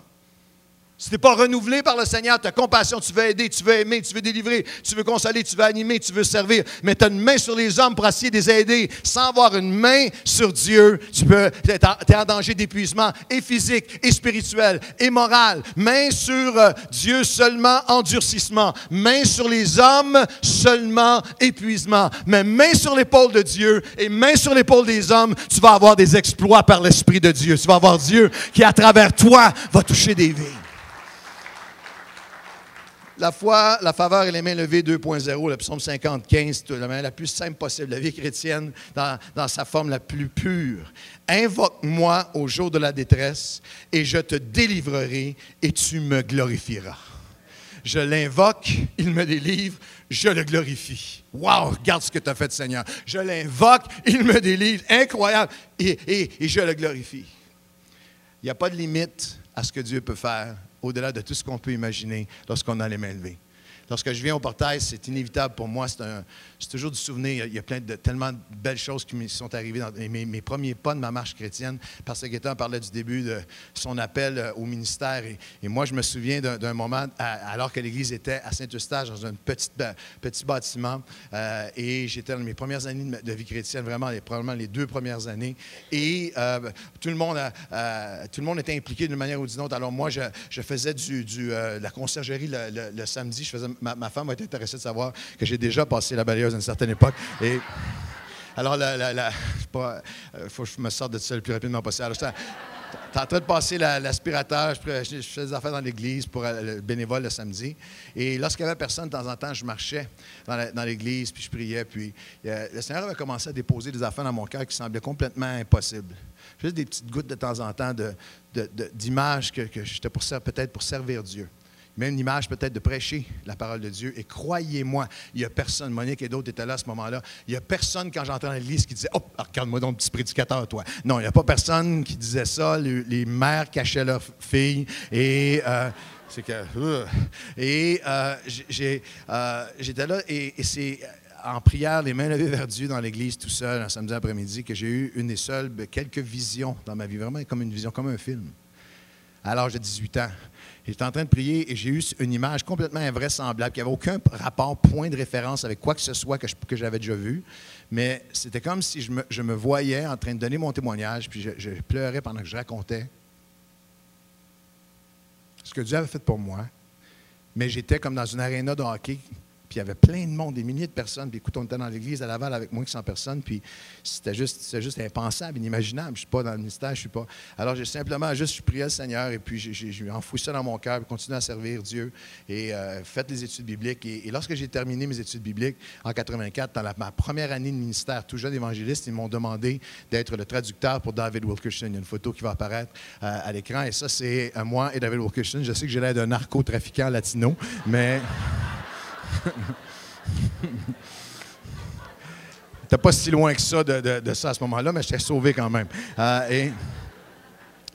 Si tu n'es pas renouvelé par le Seigneur, ta compassion, tu veux aider, tu veux aimer, tu veux délivrer, tu veux consoler, tu veux animer, tu veux servir, mais tu as une main sur les hommes pour essayer de les aider. Sans avoir une main sur Dieu, tu peux, tu es en danger d'épuisement, et physique, et spirituel, et moral. Main sur euh, Dieu seulement, endurcissement. Main sur les hommes seulement, épuisement. Mais main sur l'épaule de Dieu et main sur l'épaule des hommes, tu vas avoir des exploits par l'Esprit de Dieu. Tu vas avoir Dieu qui, à travers toi, va toucher des vies. La foi, la faveur et les mains levées 2.0, le psaume 50, 15, tout, la manière la plus simple possible, la vie chrétienne dans, dans sa forme la plus pure. Invoque-moi au jour de la détresse et je te délivrerai et tu me glorifieras. Je l'invoque, il me délivre, je le glorifie. Wow, regarde ce que tu as fait, Seigneur. Je l'invoque, il me délivre, incroyable, et, et- et je le glorifie. Il n'y a pas de limite à ce que Dieu peut faire au-delà de tout ce qu'on peut imaginer lorsqu'on a les mains levées. Lorsque je viens au portail, c'est inévitable pour moi. C'est, toujours du souvenir. Il y a- plein de tellement de belles choses qui me sont arrivées dans mes, premiers pas de ma marche chrétienne. Parce que Gaétan parlait du début de son appel euh, au ministère. Et, moi, je me souviens d'un, moment, alors que l'Église était à Saint-Eustache, dans un petit, bâtiment. euh, et j'étais dans mes premières années de, vie chrétienne, vraiment, les, probablement les deux premières années. Et euh, tout, le monde tout le monde était impliqué d'une manière ou d'une autre. Alors moi, je, faisais du, de la conciergerie le, samedi. Ma, femme a été intéressée de savoir que j'ai déjà passé la balayeuse à une certaine époque. Et alors, la, la- la- pas, euh, faut que je me sorte de ça le plus rapidement possible. Alors, j'étais en train de passer la- l'aspirateur, je, faisais des affaires dans l'église pour euh, le bénévole le samedi. Et lorsqu'il n'y avait personne, de temps en temps, je marchais dans l'église, puis je priais. Puis euh, le Seigneur avait commencé à déposer des affaires dans mon cœur qui semblaient complètement impossibles. Juste des petites gouttes de temps en temps d'images que, que j'étais pour peut-être pour servir Dieu. Même une image peut-être de prêcher la parole de Dieu. Et croyez-moi, il n'y a personne, Monique et d'autres étaient là à ce moment-là, il n'y a personne quand j'entrais dans l'église qui disait Oh, regarde-moi donc, petit prédicateur, toi. Non, il n'y a pas personne qui disait ça. Les, mères cachaient leurs filles. Et. euh, c'est que. euh, et euh, j'étais là et, et c'est en prière, les mains levées vers Dieu dans l'église tout seul, un samedi après-midi, que j'ai eu une des seules, ben, quelques visions dans ma vie, vraiment comme une vision, comme un film à l'âge de 18 ans. J'étais en train de prier et j'ai eu une image complètement invraisemblable qui n'avait aucun rapport, point de référence avec quoi que ce soit que j'avais déjà vu. Mais c'était comme si je me, voyais en train de donner mon témoignage, puis je, je pleurais pendant que je racontais ce que Dieu avait fait pour moi. Mais j'étais comme dans une aréna de hockey, puis il y avait plein de monde, des milliers de personnes. Puis écoute, on était dans l'église à Laval avec moins que 100 personnes, puis c'était juste, juste impensable, inimaginable. Je ne suis pas dans le ministère, je suis pas. Alors j'ai simplement juste priais le Seigneur, et puis j'ai, enfoui ça dans mon cœur, continué à servir Dieu, et euh, fait les études bibliques. Et, lorsque j'ai terminé mes études bibliques en 84, dans ma première année de ministère, tout jeune évangéliste, ils m'ont demandé d'être le traducteur pour David Wilkerson. Il y a une photo qui va apparaître euh, à l'écran, et ça, c'est euh, moi et David Wilkerson. Je sais que j'ai l'air d'un narcotrafiquant latino, mais. T'es pas si loin que ça de, ça à ce moment-là, mais j'étais sauvé quand même. Euh, et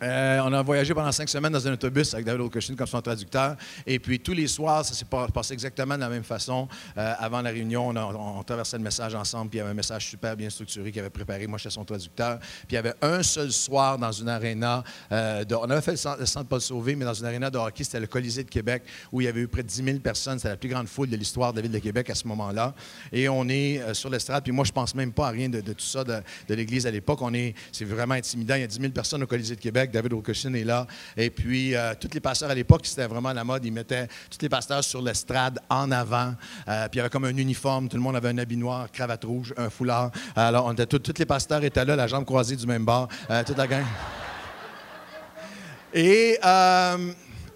Euh, on a voyagé pendant cinq semaines dans un autobus avec David Olkoshin comme son traducteur. Et puis tous les soirs, ça s'est pas- passé exactement de la même façon. Euh, avant la réunion, on, traversait le message ensemble, puis il y avait un message super bien structuré qu'il avait préparé. Moi, j'étais son traducteur. Puis il y avait un seul soir dans une aréna. euh, de- on avait fait le centre, le Paul Sauvé, mais dans une aréna de hockey, c'était le Colisée de Québec, où il y avait eu près de 10 000 personnes. C'était la plus grande foule de l'histoire de la ville de Québec à ce moment-là. Et on est sur l'estrade, puis moi, je pense même pas à rien de, tout ça de, l'Église à l'époque. Est, c'est vraiment intimidant. Il y a 10 000 personnes au Colisée de Québec. David Olkoshin est là. Et puis, euh, tous les pasteurs à l'époque, c'était vraiment la mode. Ils mettaient tous les pasteurs sur l'estrade en avant. Euh, puis il y avait comme un uniforme. Tout le monde avait un habit noir, cravate rouge, un foulard. Alors, on était tous, les pasteurs étaient là, la jambe croisée du même bord. euh, toute la gang. Et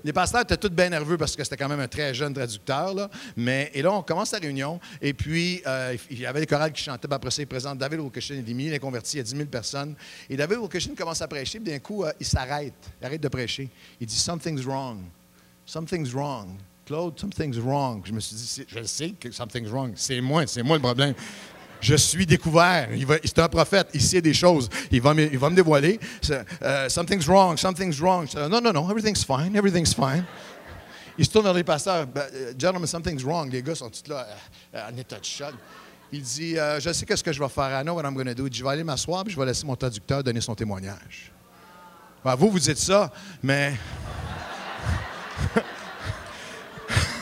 les pasteurs étaient tous bien nerveux parce que c'était quand même un très jeune traducteur. Mais, et là, on commence la réunion. Et puis, euh, il y avait les chorales qui chantaient. Après ça, il présente David Wilkerson. Il est mis, il est converti. Il y a 10 000 personnes. Et David Wilkerson commence à prêcher. Puis d'un coup, euh, il s'arrête. Il arrête de prêcher. Il dit Something's wrong. Something's wrong. Claude, something's wrong. Je me suis dit, je sais que something's wrong. C'est moi, c'est moi le problème. Je suis découvert. C'est un prophète. Il sait des choses. Il va me, dévoiler. Euh, something's wrong. Something's wrong. Non, non, non. Everything's fine. Everything's fine. Il se tourne vers les pasteurs. Ben, euh, Gentlemen, something's wrong. Les gars sont tous là euh, en état de choc. Il dit Je sais qu'est-ce que je vais faire. I know what I'm going to do. Je vais aller m'asseoir puis je vais laisser mon traducteur donner son témoignage. Ben, vous, vous dites ça, mais.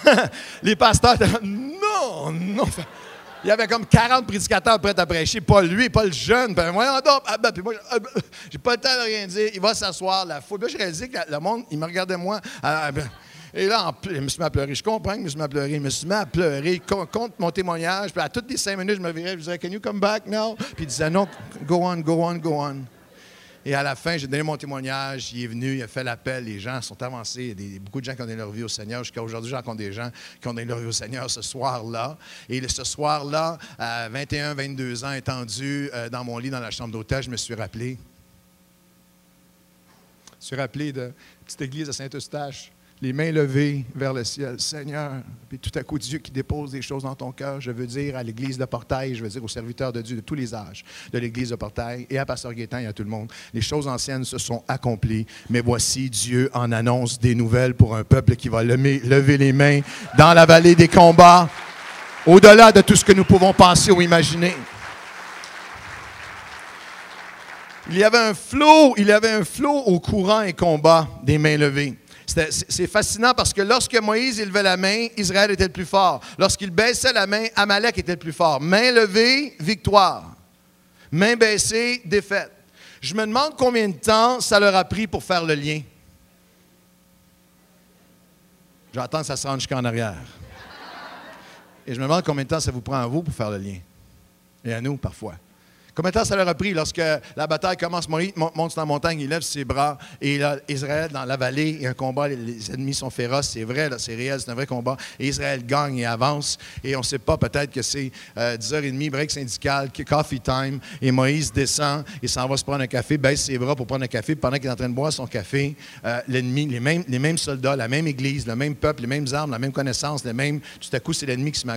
*laughs* les pasteurs *laughs* non, non. Il y avait comme 40 prédicateurs prêts à prêcher, pas lui, pas le jeune. Ben. Ah, ben, puis moi, ah, ben, j'ai pas le temps de rien dire. Il va s'asseoir, la foule. Là, j'ai réalisé que le monde, il me regardait moi. Ah, et là, je me suis mis à pleurer. Je comprends que je me suis mis à pleurer. Je me suis mis à pleurer con- contre mon témoignage. Puis à toutes les cinq minutes, je me virais, je disais, Can you come back now? Puis il disait, non, go on, go on, go on. Et à la fin, j'ai donné mon témoignage. Il est venu, il a fait l'appel. Les gens sont avancés. Il y a beaucoup de gens qui ont donné leur vie au Seigneur. Jusqu'à aujourd'hui, j'en rencontre des gens qui ont donné leur vie au Seigneur ce soir-là. Et ce soir-là, à 21, 22 ans, étendu euh, dans mon lit dans la chambre d'hôtel, je me suis rappelé. Je me suis rappelé de la petite église de Saint-Eustache. Les mains levées vers le ciel. Seigneur, puis tout à coup, Dieu qui dépose des choses dans ton cœur. Je veux dire à l'église de Portail, je veux dire aux serviteurs de Dieu de tous les âges de l'église de Portail et à Pasteur Guétin et à tout le monde. Les choses anciennes se sont accomplies, mais voici, Dieu en annonce des nouvelles pour un peuple qui va lever, lever les mains dans la vallée des combats, au-delà de tout ce que nous pouvons penser ou imaginer. Il y avait un flot, il y avait un flot au courant et combat des mains levées. C'est fascinant parce que lorsque Moïse il levait la main, Israël était le plus fort. Lorsqu'il baissait la main, Amalek était le plus fort. Main levée, victoire. Main baissée, défaite. Je me demande combien de temps ça leur a pris pour faire le lien. J'attends que ça se rende jusqu'en arrière. Et je me demande combien de temps ça vous prend à vous pour faire le lien. Et à nous, parfois. Combien de ça leur a pris lorsque la bataille commence? Moïse mon- monte sur la montagne, il lève ses bras, et Israël, dans la vallée, il y a un combat, les, ennemis sont féroces, c'est vrai, c'est réel, c'est un vrai combat. Et Israël gagne et avance, et on ne sait pas, peut-être que c'est euh, 10h30, break syndical, coffee time, et Moïse descend, il s'en va se prendre un café, baisse ses bras pour prendre un café, pendant qu'il est en train de boire son café, euh, l'ennemi, les mêmes, soldats, la même église, le même peuple, les mêmes armes, la même connaissance, les mêmes, tout à coup, c'est l'ennemi qui se met.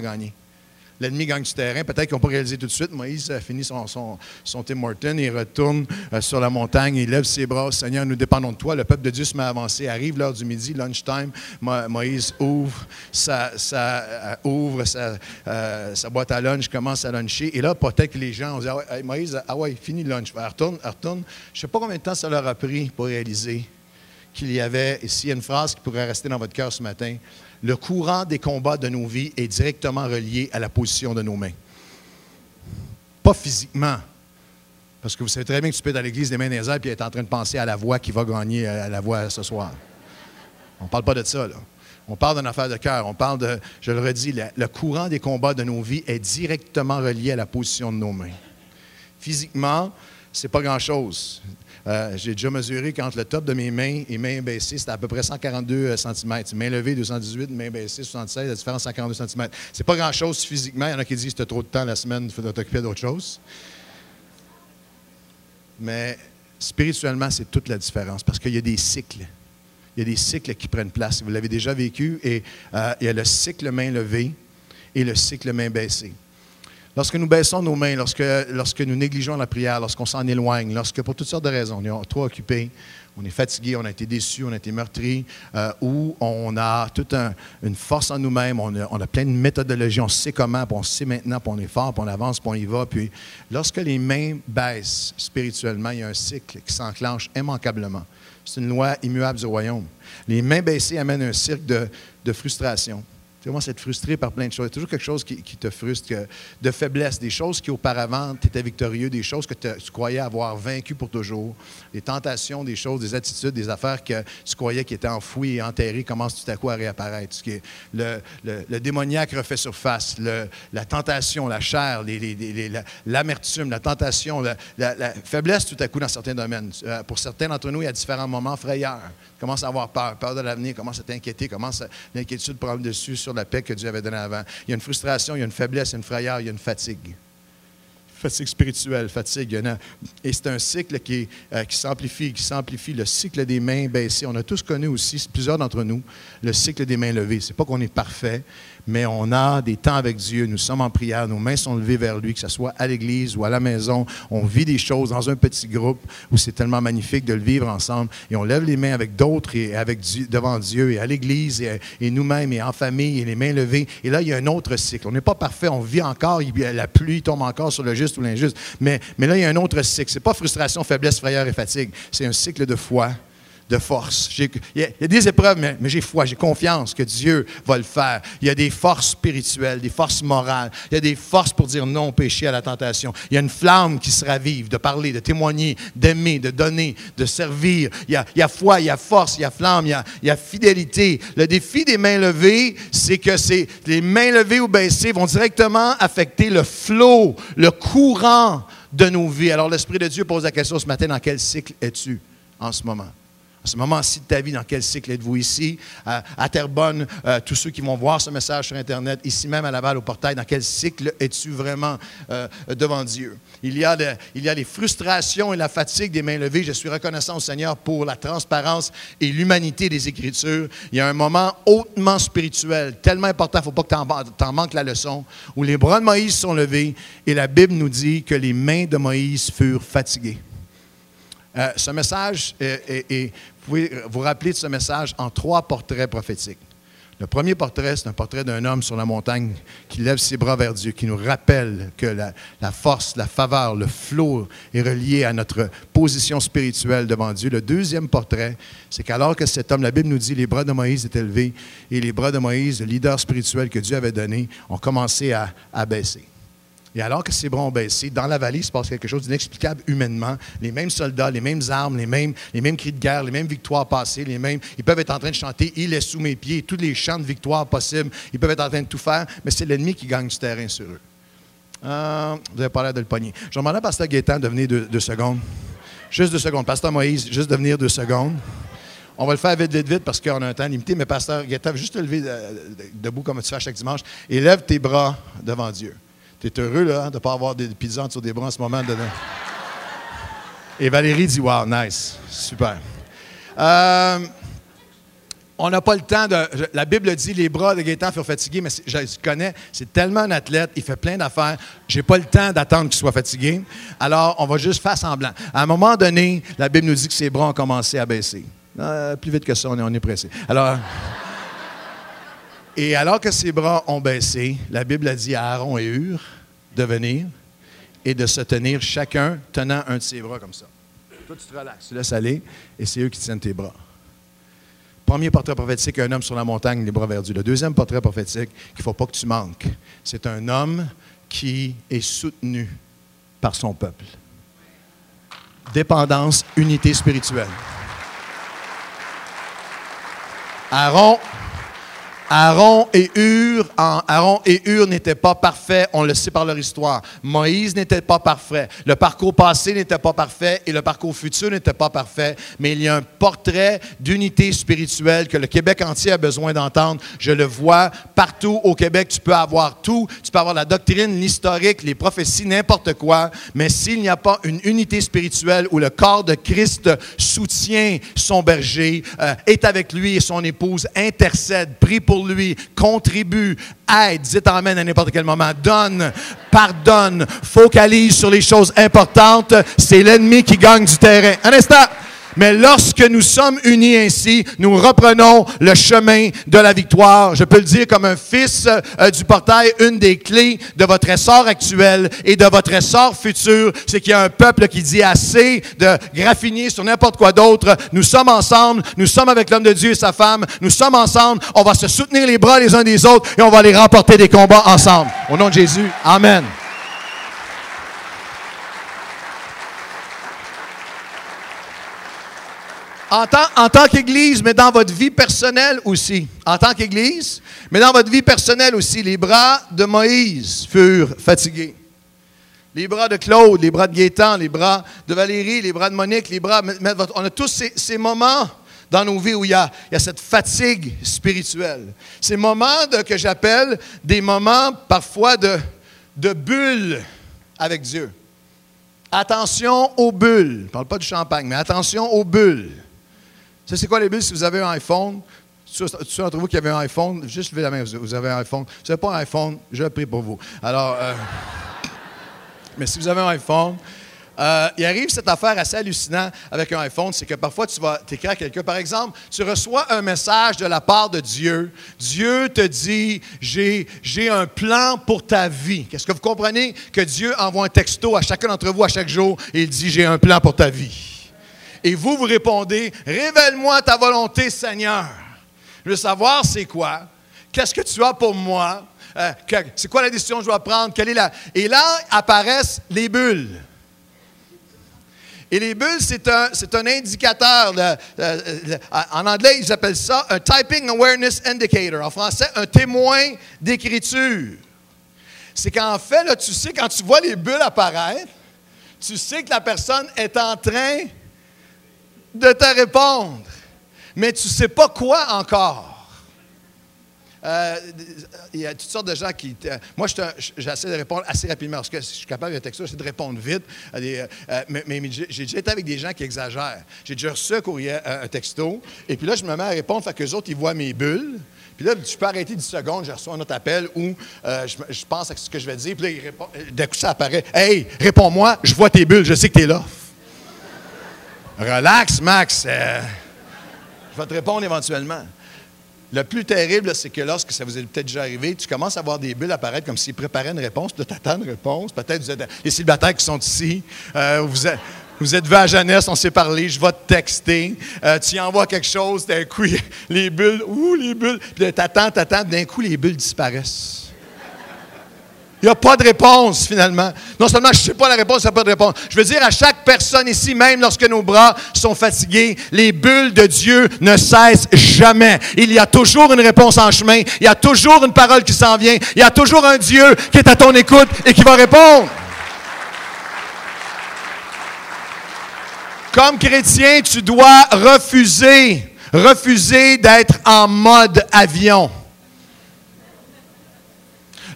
L'ennemi gagne du terrain. Peut-être qu'ils n'ont pas tout de suite. Moïse a fini son, son, son Tim Horton il retourne euh, sur la montagne. Il lève ses bras. Seigneur, nous dépendons de toi. Le peuple de Dieu se met à avancer. Arrive l'heure du midi, lunchtime. Mo- Moïse ouvre sa, euh, ouvre sa, euh, boîte à lunch, commence à luncher. Et là, peut-être que les gens ont dit ah Moïse, ah ouais, fini le lunch. Elle retourne, retourne. Je ne sais pas combien de temps ça leur a pris pour réaliser qu'il y avait, ici, il y a une phrase qui pourrait rester dans votre cœur ce matin. Le courant des combats de nos vies est directement relié à la position de nos mains. Pas physiquement. Parce que vous savez très bien que tu peux être à l'église des mains dans les airs et être en train de penser à la voix qui va gagner à la voix ce soir. On ne parle pas de ça, là. On parle d'une affaire de cœur. On parle de, je le redis, le, le courant des combats de nos vies est directement relié à la position de nos mains. Physiquement, c'est pas grand-chose. Euh, J'ai déjà mesuré qu'entre le top de mes mains et mains baissées, c'était à peu près 142 cm. Main levée, 218, main baissée, 76, la différence, 142 cm. C'est pas grand-chose physiquement. Il y en a qui disent que tu trop de temps la semaine, il faut t'occuper d'autre chose. Mais spirituellement, c'est toute la différence parce qu'il y a des cycles. Il y a des cycles qui prennent place. Vous l'avez déjà vécu et euh, il y a le cycle main levée et le cycle main baissée. Lorsque nous baissons nos mains, lorsque, lorsque nous négligeons la prière, lorsqu'on s'en éloigne, lorsque pour toutes sortes de raisons, on est trop occupé, on est fatigué, on a été déçu, on a été meurtri, euh, ou on a toute un- une force en nous-mêmes, on a, plein de méthodologies, on sait comment, on sait maintenant, on est fort, on avance, puis on y va. Puis lorsque les mains baissent spirituellement, il y a un cycle qui s'enclenche immanquablement. C'est une loi immuable du royaume. Les mains baissées amènent un cycle de, de frustration. Commences à être frustré par plein de choses. Il y a toujours quelque chose qui, te frustre, de faiblesse, des choses qui auparavant tu étais victorieux, des choses que tu croyais avoir vaincues pour toujours, des tentations, des choses, des attitudes, des affaires que tu croyais qui étaient enfouies et enterrées commencent tout à coup à réapparaître. Ce le, démoniaque refait surface, la tentation, la chair, l'amertume, la tentation, la, faiblesse tout à coup dans certains domaines. Euh, pour certains d'entre nous, il y a différents moments frayeurs. Tu commences à avoir peur, peur de l'avenir, commence à t'inquiéter, commence à- l'inquiétude prend le dessus sur la paix que Dieu avait donnée avant. Il y a une frustration, il y a une faiblesse, il y a une frayeur, il y a une fatigue. Fatigue spirituelle, fatigue. Et c'est un cycle qui, euh, qui s'amplifie, qui s'amplifie. Le cycle des mains baissées. On a tous connu aussi, plusieurs d'entre nous, le cycle des mains levées. C'est pas qu'on est parfait, mais on a des temps avec Dieu. Nous sommes en prière, nos mains sont levées vers lui, que ce soit à l'église ou à la maison. On vit des choses dans un petit groupe où c'est tellement magnifique de le vivre ensemble. Et on lève les mains avec d'autres et avec Dieu- devant Dieu et à l'église et, nous-mêmes et en famille et les mains levées. Et là, il y a un autre cycle. On n'est pas parfait, on vit encore, la pluie tombe encore sur le juste ou l'injuste. Mais, mais là, il y a un autre cycle. C'est pas frustration, faiblesse, frayeur et fatigue. C'est un cycle de foi de force. Il y, a- des épreuves, mais, j'ai foi, j'ai confiance que Dieu va le faire. Il y a des forces spirituelles, des forces morales. Il y a des forces pour dire non au péché, à la tentation. Il y a une flamme qui se ravive, de parler, de témoigner, d'aimer, de donner, de servir. Il y, a, foi, il y a force, il y a flamme, il y a, y a fidélité. Le défi des mains levées, c'est que c'est les mains levées ou baissées vont directement affecter le flot, le courant de nos vies. Alors l'Esprit de Dieu pose la question ce matin, dans quel cycle es-tu en ce moment? En ce moment-ci de ta vie, dans quel cycle êtes-vous ici? À, à Terrebonne, euh, tous ceux qui vont voir ce message sur Internet, ici même à Laval, au portail, dans quel cycle es-tu vraiment euh, devant Dieu? Il y, a le- les frustrations et la fatigue des mains levées. Je suis reconnaissant au Seigneur pour la transparence et l'humanité des Écritures. Il y a un moment hautement spirituel, tellement important, il ne faut pas que tu en manques la leçon, où les bras de Moïse sont levés et la Bible nous dit que les mains de Moïse furent fatiguées. Euh, ce message, vous pouvez vous rappeler de ce message en trois portraits prophétiques. Le premier portrait, c'est un portrait d'un homme sur la montagne qui lève ses bras vers Dieu, qui nous rappelle que la, la force, la faveur, le flot est relié à notre position spirituelle devant Dieu. Le deuxième portrait, c'est qu'alors que cet homme, la Bible nous dit, les bras de Moïse étaient élevés et les bras de Moïse, le leader spirituel que Dieu avait donné, ont commencé à, à baisser. Et alors que ces bras ont baissé, dans la vallée, il se passe quelque chose d'inexplicable humainement. Les mêmes soldats, les mêmes armes, les mêmes, les mêmes cris de guerre, les mêmes victoires passées, les mêmes. Ils peuvent être en train de chanter Il est sous mes pieds, tous les chants de victoire possibles. Ils peuvent être en train de tout faire, mais c'est l'ennemi qui gagne du terrain sur eux. Euh, vous n'avez pas l'air de le pogner. Je demande à Pasteur Gaétan de venir deux, deux secondes. Juste deux secondes. Pasteur Moïse, juste de venir deux secondes. On va le faire vite, vite, vite parce qu'on a un temps limité, mais Pasteur Gaétan, juste te lever euh, debout comme tu fais chaque dimanche et lève tes bras devant Dieu. Tu es heureux là, hein, de ne pas avoir des pizzas sur des bras en ce moment. dedans. Et Valérie dit Wow, nice, super. Euh, on n'a pas le temps de. La Bible dit les bras de Gaétan furent fatigués, mais je connais, c'est tellement un athlète, il fait plein d'affaires. J'ai pas le temps d'attendre qu'il soit fatigué. Alors, on va juste faire semblant. À un moment donné, la Bible nous dit que ses bras ont commencé à baisser. Euh, plus vite que ça, on est, on est pressé. Alors. Et alors que ses bras ont baissé, la Bible a dit à Aaron et Hur de venir et de se tenir chacun tenant un de ses bras comme ça. Toi, tu te relaxes, tu laisses aller, et c'est eux qui tiennent tes bras. Premier portrait prophétique, un homme sur la montagne, les bras vers Dieu. Le deuxième portrait prophétique, qu'il ne faut pas que tu manques, c'est un homme qui est soutenu par son peuple. Dépendance, unité spirituelle. Aaron, Aaron et Hur, Aaron et n'étaient pas parfaits, on le sait par leur histoire. Moïse n'était pas parfait. Le parcours passé n'était pas parfait et le parcours futur n'était pas parfait. Mais il y a un portrait d'unité spirituelle que le Québec entier a besoin d'entendre. Je le vois partout au Québec. Tu peux avoir tout. Tu peux avoir la doctrine, l'historique, les prophéties, n'importe quoi. Mais s'il n'y a pas une unité spirituelle où le corps de Christ soutient son berger, euh, est avec lui et son épouse, intercède, prie pour lui, contribue, aide, dites Amen à n'importe quel moment, donne, pardonne, focalise sur les choses importantes. C'est l'ennemi qui gagne du terrain. Un instant. Mais lorsque nous sommes unis ainsi, nous reprenons le chemin de la victoire. Je peux le dire comme un fils euh, du portail, une des clés de votre essor actuel et de votre essor futur, c'est qu'il y a un peuple qui dit assez de graffiner sur n'importe quoi d'autre. Nous sommes ensemble, nous sommes avec l'homme de Dieu et sa femme, nous sommes ensemble, on va se soutenir les bras les uns des autres et on va aller remporter des combats ensemble. Au nom de Jésus, Amen. En tant, qu'Église, mais dans votre vie personnelle aussi. En tant qu'Église, mais dans votre vie personnelle aussi. Les bras de Moïse furent fatigués. Les bras de Claude, les bras de Gaétan, les bras de Valérie, les bras de Monique, les bras. On a tous ces, moments dans nos vies où il y a, cette fatigue spirituelle. Ces moments que j'appelle des moments parfois de, de bulles avec Dieu. Attention aux bulles. Je ne parle pas du champagne, mais attention aux bulles. Ça, c'est quoi les bulles si vous avez un iPhone? Ceux d'entre vous qui avez un iPhone, juste levez la main, vous avez un iPhone. Si vous n'avez pas un iPhone, je prie pour vous. Alors, euh, *laughs* mais si vous avez un iPhone, euh, il arrive cette affaire assez hallucinante avec un iPhone, c'est que parfois tu vas t'écrire à quelqu'un. Par exemple, tu reçois un message de la part de Dieu. Dieu te dit j'ai, un plan pour ta vie. Qu'est-ce que vous comprenez? Que Dieu envoie un texto à chacun d'entre vous à chaque jour et il dit j'ai un plan pour ta vie. Et vous, vous répondez, révèle-moi ta volonté, Seigneur. Je veux savoir c'est quoi? Qu'est-ce que tu as pour moi? Euh, c'est quoi la décision que je dois prendre? Quelle est la... Et là apparaissent les bulles. Et les bulles, c'est un, un indicateur. en anglais, ils appellent ça un Typing Awareness Indicator. En français, un témoin d'écriture. C'est qu'en fait, tu sais, quand tu vois les bulles apparaître, tu sais que la personne est en train de te répondre, mais tu ne sais pas quoi encore. Euh, il y a toutes sortes de gens qui. moi, j'essaie de répondre assez rapidement parce que je suis capable de texto, c'est de répondre vite. Euh, mais, j'ai déjà été avec des gens qui exagèrent. J'ai déjà reçu un courrier, un texto, et puis là, je me mets à répondre, fait que les autres, ils voient mes bulles. Puis là, tu peux arrêter 10 secondes, je reçois un autre appel où euh, je, pense à ce que je vais dire, puis là, d'un coup, ça apparaît. Hey, réponds-moi, je vois tes bulles, je sais que tu es là. Relax, Max. Euh, je vais te répondre éventuellement. Le plus terrible, c'est que lorsque ça vous est peut-être déjà arrivé, tu commences à voir des bulles apparaître comme s'ils préparaient une réponse, tu attends une réponse. Peut-être vous êtes les célibataires qui sont ici, euh, vous êtes. Vous êtes à jeunesse, on s'est parlé, je vais te texter. Euh, tu envoies quelque chose, d'un coup, les bulles, ouh, les bulles. Puis t'attends, t'attends, d'un coup, les bulles disparaissent. Il n'y a pas de réponse, finalement. Non seulement je ne sais pas la réponse, il n'y a pas de réponse. Je veux dire à chaque personne ici, même lorsque nos bras sont fatigués, les bulles de Dieu ne cessent jamais. Il y a toujours une réponse en chemin. Il y a toujours une parole qui s'en vient. Il y a toujours un Dieu qui est à ton écoute et qui va répondre. Comme chrétien, tu dois refuser, refuser d'être en mode avion.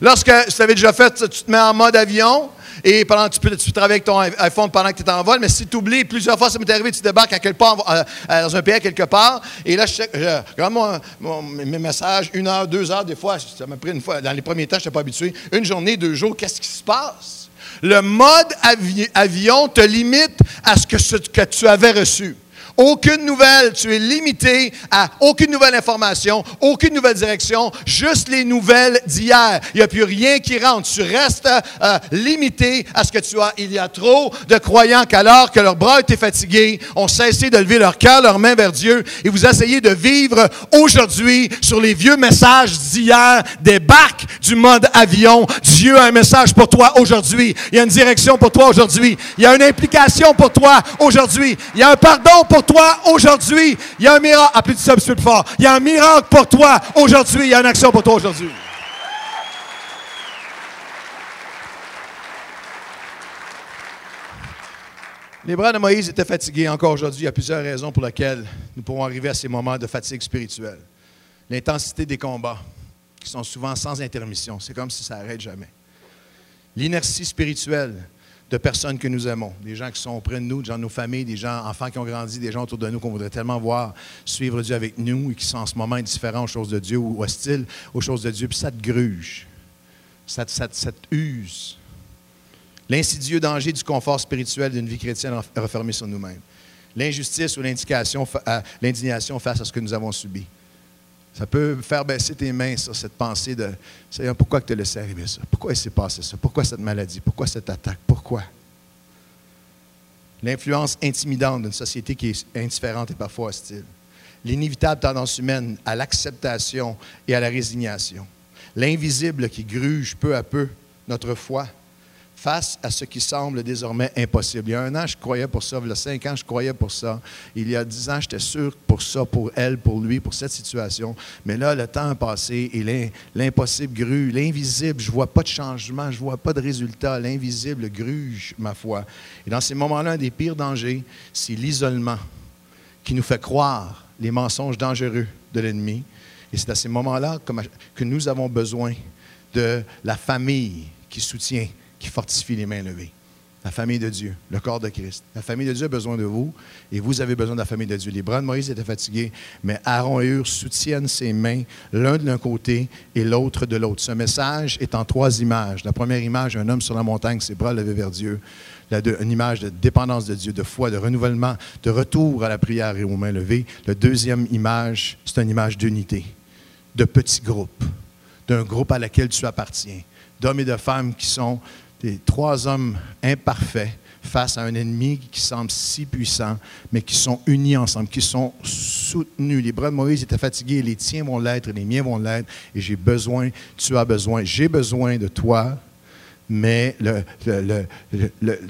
Lorsque tu déjà fait, tu te mets en mode avion et pendant tu peux, tu travailles avec ton iPhone pendant que tu es en vol, mais si tu oublies, plusieurs fois, ça m'est arrivé, tu débarques à quelque part, euh, euh, dans un pays quelque part, et là, je, regarde mes messages, une heure, deux heures, des fois, ça m'a pris une fois, dans les premiers temps, je n'étais pas habitué, une journée, deux jours, qu'est-ce qui se passe? Le mode avion te limite à ce que tu avais reçu. Aucune nouvelle. Tu es limité à aucune nouvelle information, aucune nouvelle direction, juste les nouvelles d'hier. Il n'y a plus rien qui rentre. Tu restes euh, limité à ce que tu as. Il y a trop de croyants qu'alors que leurs bras étaient fatigués, ont cessé de lever leur cœur, leurs mains vers Dieu et vous essayez de vivre aujourd'hui sur les vieux messages d'hier, des bacs du mode avion. Dieu a un message pour toi aujourd'hui. Il y a une direction pour toi aujourd'hui. Il y a une implication pour toi aujourd'hui. Il y a un pardon pour toi aujourd'hui. Il y a un miracle. Appuie ça fort. Il y a un miracle pour toi aujourd'hui. Il y a une action pour toi aujourd'hui. Les bras de Moïse étaient fatigués encore aujourd'hui. Il y a plusieurs raisons pour lesquelles nous pourrons arriver à ces moments de fatigue spirituelle. L'intensité des combats, qui sont souvent sans intermission. C'est comme si ça n'arrête jamais. L'inertie spirituelle de personnes que nous aimons, des gens qui sont auprès de nous, des gens de nos familles, des gens, enfants qui ont grandi, des gens autour de nous qu'on voudrait tellement voir suivre Dieu avec nous et qui sont en ce moment indifférents aux choses de Dieu ou hostiles aux choses de Dieu. Puis ça te gruge, ça te, ça use. L'insidieux danger du confort spirituel d'une vie chrétienne refermée sur nous-mêmes. L'injustice ou à- l'indignation face à ce que nous avons subi. Ça peut faire baisser tes mains sur cette pensée de Seigneur, pourquoi tu as laissé arriver ça? Pourquoi il s'est passé ça? Pourquoi cette maladie? Pourquoi cette attaque? Pourquoi? L'influence intimidante d'une société qui est indifférente et parfois hostile. L'inévitable tendance humaine à l'acceptation et à la résignation. L'invisible qui gruge peu à peu notre foi face à ce qui semble désormais impossible. Il y a un an, je croyais pour ça. Il y a cinq ans, je croyais pour ça. Il y a dix ans, j'étais sûr pour ça, pour elle, pour lui, pour cette situation. Mais là, le temps a passé et l'im- l'impossible grue. L'invisible, je ne vois pas de changement, je ne vois pas de résultat. L'invisible gruge ma foi. Et dans ces moments-là, un des pires dangers, c'est l'isolement qui nous fait croire les mensonges dangereux de l'ennemi. Et c'est à ces moments-là que nous avons besoin de la famille qui soutient, qui fortifie les mains levées. La famille de Dieu, le corps de Christ. La famille de Dieu a besoin de vous et vous avez besoin de la famille de Dieu. Les bras de Moïse étaient fatigués, mais Aaron et Hur soutiennent ses mains, l'un de l'un côté et l'autre de l'autre. Ce message est en trois images. La première image, un homme sur la montagne, ses bras levés vers Dieu. Une image de dépendance de Dieu, de foi, de renouvellement, de retour à la prière et aux mains levées. La deuxième image, c'est une image d'unité, de petits groupes, d'un groupe à laquelle tu appartiens, d'hommes et de femmes qui sont trois hommes imparfaits face à un ennemi qui semble si puissant, mais qui sont unis ensemble, qui sont soutenus. Les bras de Moïse étaient fatigués, les tiens vont l'être, les miens vont l'être, et j'ai besoin, tu as besoin, j'ai besoin de toi, mais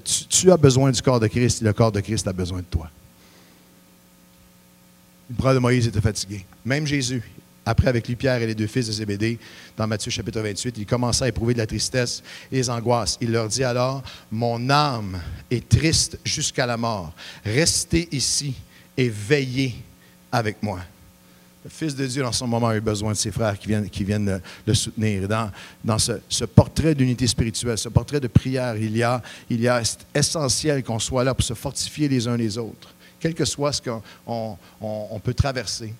tu, tu as besoin du corps de Christ et le corps de Christ a besoin de toi. Les bras de Moïse étaient fatigués. Même Jésus, après avec lui Pierre et les deux fils de Zébédée, dans Matthieu chapitre 28, il commença à éprouver de la tristesse et des angoisses. Il leur dit alors, Mon âme est triste jusqu'à la mort. Restez ici et veillez avec moi. Le Fils de Dieu, dans son moment, a eu besoin de ses frères qui viennent, le, soutenir. Dans, ce, portrait d'unité spirituelle, ce portrait de prière, il y a, il y a essentiel qu'on soit là pour se fortifier les uns les autres, quel que soit ce qu'on on- on- on peut traverser,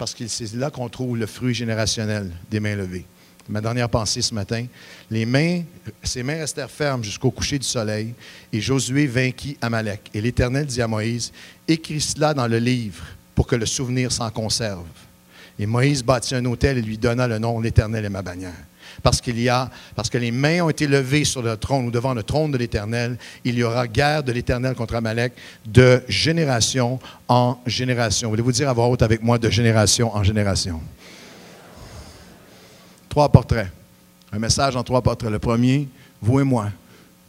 parce que c'est là qu'on trouve le fruit générationnel des mains levées. Ma dernière pensée ce matin, les mains, ses mains restèrent fermes jusqu'au coucher du soleil, et Josué vainquit Amalek. Et l'Éternel dit à Moïse, écris cela dans le livre pour que le souvenir s'en conserve. Et Moïse bâtit un autel et lui donna le nom L'Éternel est ma bannière. Parce qu'il y a, parce que les mains ont été levées sur le trône ou devant le trône de l'Éternel, il y aura guerre de l'Éternel contre Amalek de génération en génération. Voulez-vous dire à voix haute avec moi de génération en génération? Trois portraits. Un message en trois portraits. Le premier, vous et moi,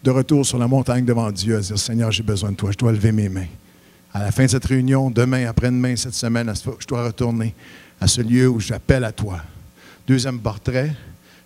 de retour sur la montagne devant Dieu, à dire Seigneur, j'ai besoin de toi, je dois lever mes mains. À la fin de cette réunion, demain, après-demain, cette semaine, je dois retourner à ce lieu où j'appelle à toi. Deuxième portrait,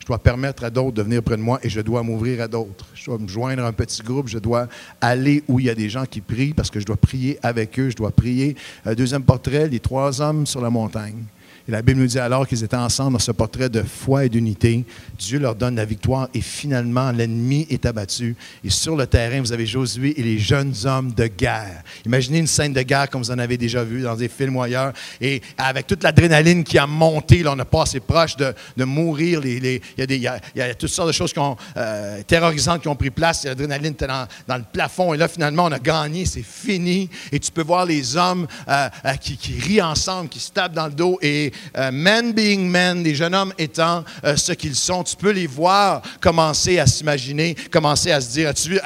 je dois permettre à d'autres de venir près de moi et je dois m'ouvrir à d'autres. Je dois me joindre à un petit groupe, je dois aller où il y a des gens qui prient parce que je dois prier avec eux, je dois prier. Euh, Deuxième portrait, les trois hommes sur la montagne. Et la Bible nous dit alors qu'ils étaient ensemble dans ce portrait de foi et d'unité, Dieu leur donne la victoire et finalement l'ennemi est abattu. Et sur le terrain, vous avez Josué et les jeunes hommes de guerre. Imaginez une scène de guerre comme vous en avez déjà vu dans des films ou ailleurs. Et avec toute l'adrénaline qui a monté, là, on n'a pas assez proche de, mourir. Il, y a toutes sortes de choses qui ont, euh, terrorisantes qui ont pris place. L'adrénaline était dans, dans le plafond. Et là, finalement, on a gagné. C'est fini. Et tu peux voir les hommes euh, euh, qui, qui rient ensemble, qui se tapent dans le dos. Et euh, men being men, les jeunes hommes étant euh, ce qu'ils sont, tu peux les voir commencer à s'imaginer, commencer à se dire, as-tu vu,